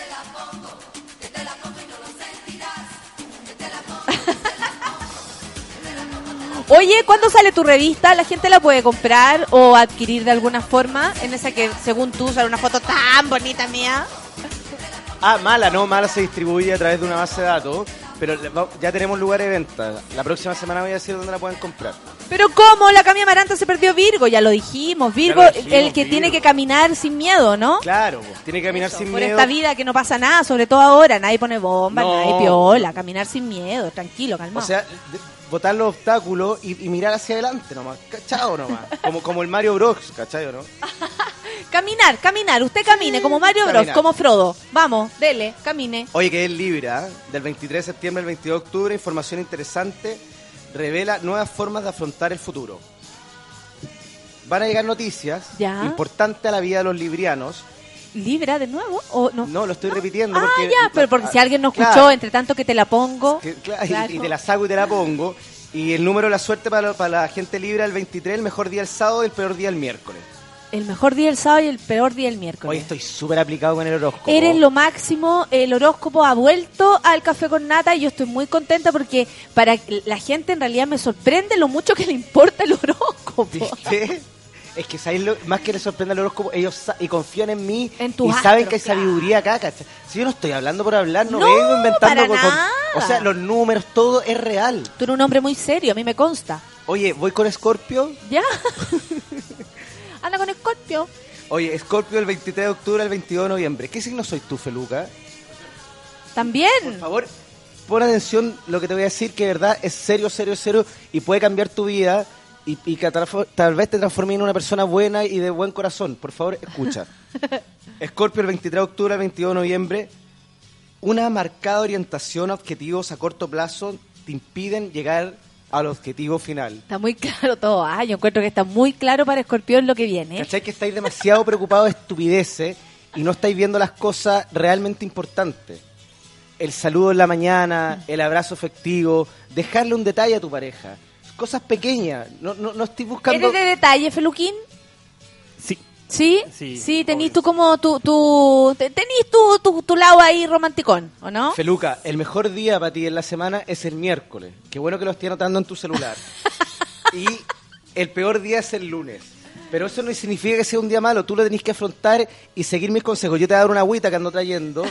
Oye, ¿cuándo sale tu revista? ¿La gente la puede comprar o adquirir de alguna forma? En esa que, según tú, sale una foto tan bonita mía. Ah, mala, no, mala se distribuye a través de una base de datos. Pero ya tenemos lugar de venta. La próxima semana voy a decir dónde la pueden comprar. Pero ¿cómo? La Camila Amaranta se perdió Virgo, ya lo dijimos. Virgo, Ya lo dijimos, el que Virgo. tiene que caminar sin miedo, ¿no? Claro, tiene que caminar sin Por miedo. esta vida que no pasa nada, sobre todo ahora. Nadie pone bomba, No. nadie piola. Caminar sin miedo, tranquilo, O calmado. sea, de- botar los obstáculos y, y mirar hacia adelante nomás. ¿Cachao nomás? Como, como el Mario Bros, ¿cachai o no? Caminar, caminar. Usted camine como Mario Bros, Caminar. como Frodo. Vamos, dele, camine. Oye, que es Libra, del 23 de septiembre al 22 de octubre, información interesante, revela nuevas formas de afrontar el futuro. Van a llegar noticias Ya. importantes a la vida de los librianos. ¿Libra de nuevo? ¿O no? No, lo estoy repitiendo Ah, porque... ya, pero porque si alguien no escuchó, Claro, entre tanto que te la pongo. que- claro, y- Claro. y, te la saco y te la pongo. Y el número de la suerte para, para la gente Libra, el 23, el mejor día el sábado y el peor día el miércoles. El mejor día el sábado y el peor día el Hoy miércoles. estoy súper aplicado con el horóscopo. Eres lo máximo, el horóscopo ha vuelto al café con nata y yo estoy muy contenta porque para la gente en realidad me sorprende lo mucho que le importa el horóscopo. ¿Viste? Es que ¿sabes lo- más que les sorprende el horóscopo, ellos y confían en mí En y saben que hay sabiduría acá, ¿cachai? Si yo no estoy hablando por hablar, no, No, vengo inventando. O sea, los números, todo es real. Tú eres un hombre muy serio, a mí me consta. Oye, voy con Scorpio. ¿Ya? Anda con Scorpio. Oye, Scorpio el 23 de octubre al 22 de noviembre. ¿Qué signo soy tú, Feluca? También. Por favor, pon atención lo que te voy a decir, que de verdad es serio, serio, serio y puede cambiar tu vida y, y que tal, vez te transforme en una persona buena y de buen corazón. Por favor, escucha. Escorpio el 23 de octubre al 22 de noviembre. Una marcada orientación a objetivos a corto plazo te impiden llegar al objetivo final. Está muy claro todo. Ah, yo encuentro que está muy claro para Escorpión lo que viene. ¿Cachai? Que estáis demasiado preocupados de estupideces y no estáis viendo las cosas realmente importantes. El saludo en la mañana, el abrazo efectivo, dejarle un detalle a tu pareja. Cosas pequeñas. No, no, no estoy buscando... ¿Eres de detalle, Feluquín? Sí. ¿Sí? Sí, Sí, tenís tú como tu, tu, tu, tu, tu lado ahí romanticón, ¿o no? Feluca, el mejor día para ti en la semana es el miércoles. Qué bueno que lo estés anotando en tu celular. y el peor día es el lunes. Pero eso no significa que sea un día malo. Tú lo tenés que afrontar y seguir mis consejos. Yo te voy a dar una agüita que ando trayendo,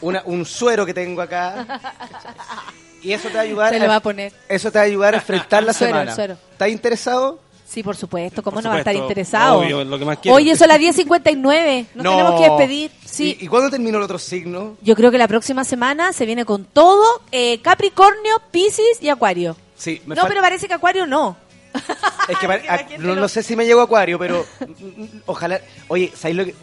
una- un suero que tengo acá. Y eso te va a ayudar. Se lo va a poner. Eso te va a ayudar a enfrentar la suero, semana. suero. ¿Estás interesado? Sí, por supuesto. ¿Cómo Por no va a estar interesado? obvio, lo que más quiero. Oye, son las 10.59. Nos tenemos que despedir. Sí. ¿Y, y cuándo terminó el otro signo? Yo creo que la próxima semana se viene con todo eh, Capricornio, Piscis y Acuario. Sí, me no, pero parece que Acuario no. Es que, a- no, no sé si me llego a Acuario, pero ojalá. Oye, ¿sabéis lo que.?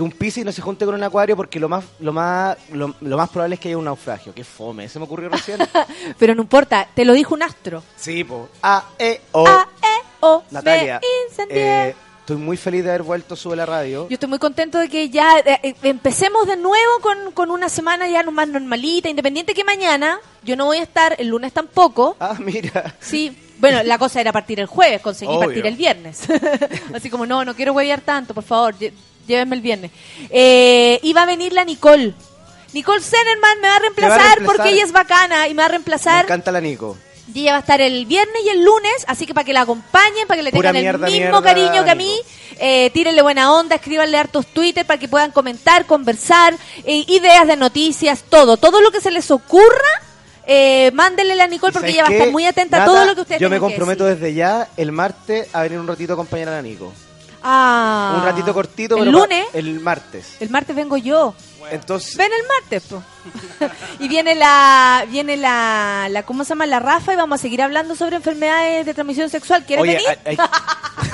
Que un Piscis no se junte con un Acuario porque lo más lo más lo, lo más probable es que haya un naufragio. Qué fome, se me ocurrió recién. Pero no importa, te lo dijo un astro. sí, po. A, E, O. A, E, O. Natalia, me eh, estoy muy feliz de haber vuelto sube la radio. Yo estoy muy contento de que ya eh, eh, empecemos de nuevo con, con una semana ya más normalita, independiente que mañana. Yo no voy a estar, el lunes tampoco. Ah, mira. Sí, bueno, la cosa era partir el jueves, conseguí Obvio. partir el viernes. Así como, no, no quiero huevear tanto, por favor, llévenme el viernes. Eh, iba a venir la Nicole. Nicole Zenerman me va a reemplazar, reemplazar. porque ella es bacana y me va a Me reemplazar. encanta la Nico. Y ella va a estar el viernes y el lunes, así que para que la acompañen, para que le Pura tengan mierda, el mismo mierda, cariño que a mí, eh, tírenle buena onda, escríbanle hartos Twitter para que puedan comentar, conversar, eh, ideas de noticias, todo. Todo lo que se les ocurra, eh, mándenle a la Nicole porque ¿Sabes ella va a estar muy atenta a todo lo que ustedes Yo me comprometo desde ya el martes a venir un ratito a acompañar a la Nico. Ah, un ratito cortito, ¿El pero lunes? el martes. El martes vengo yo. Entonces, Ven el martes, po. y viene la, viene la, la, ¿cómo se llama? La Rafa y vamos a seguir hablando sobre enfermedades de transmisión sexual. ¿Quieres oye, venir? hay, hay-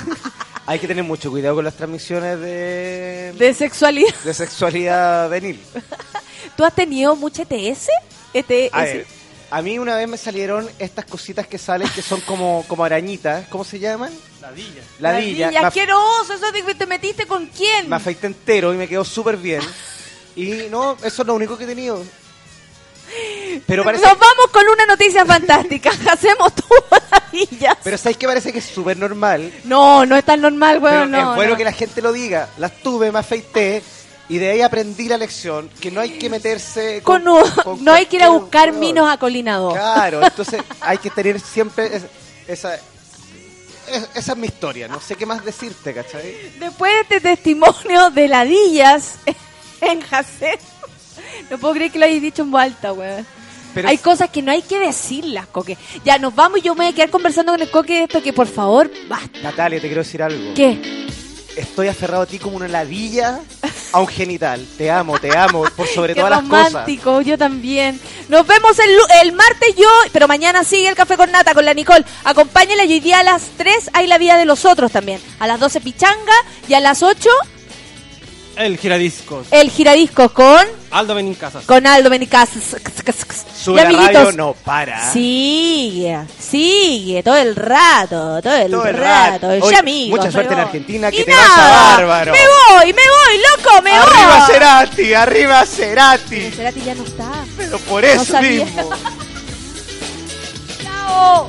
hay que tener mucho cuidado con las transmisiones de, De sexualidad. de sexualidad venil. ¿Tú has tenido mucha ETS? ETS. A mí una vez me salieron estas cositas que salen que son como, como arañitas. ¿Cómo se llaman? Ladilla. Ladilla. Ladilla, asqueroso, eso que te metiste con quién. Me afeité entero y me quedó súper bien. Y no, eso es lo único que he tenido. Pero parece, Nos vamos con una noticia fantástica. Hacemos tu ladillas. pero ¿sabes qué parece que es súper normal? No, no es tan normal, weón. no, es bueno no. que la gente lo diga. Las tuve, me afeité y de ahí aprendí la lección que no hay que meterse Con con, no hay que ir a buscar minos a Colina 2. Claro, entonces hay que tener siempre es- esa... es- esa es mi historia, no sé qué más decirte, ¿cachai? Después de este testimonio de ladillas en Jacet, no puedo creer que lo hayas dicho en voz alta, weón. Pero- hay cosas que no hay que decirlas, Coque. Ya, nos vamos y yo me voy a quedar conversando con el Coque de esto que, por favor, basta. Natalia, te quiero decir algo. ¿Qué? Estoy aferrado a ti como una ladilla a un genital. Te amo, te amo, por sobre Qué todas las cosas. romántico, yo también. Nos vemos el, el martes yo, pero mañana sigue el café con nata con la Nicole. Acompáñenla y hoy día a las 3 hay la vida de los otros también. A las 12 pichanga y a las 8 El giradiscos. el giradiscos con, Aldo Benincasas. con Aldo Benicas. Sube Y la amiguitos, radio, no para. Sigue, sigue, todo el rato, todo el, Todo el rato. rato. Ya, Oye, amigos, mucha suerte en. Argentina, que Y te vaya nada, bárbaro. Me voy, me voy, loco, me Arriba voy. Cerati, arriba Cerati. Cerati ya no está. Pero por eso mismo. Chao.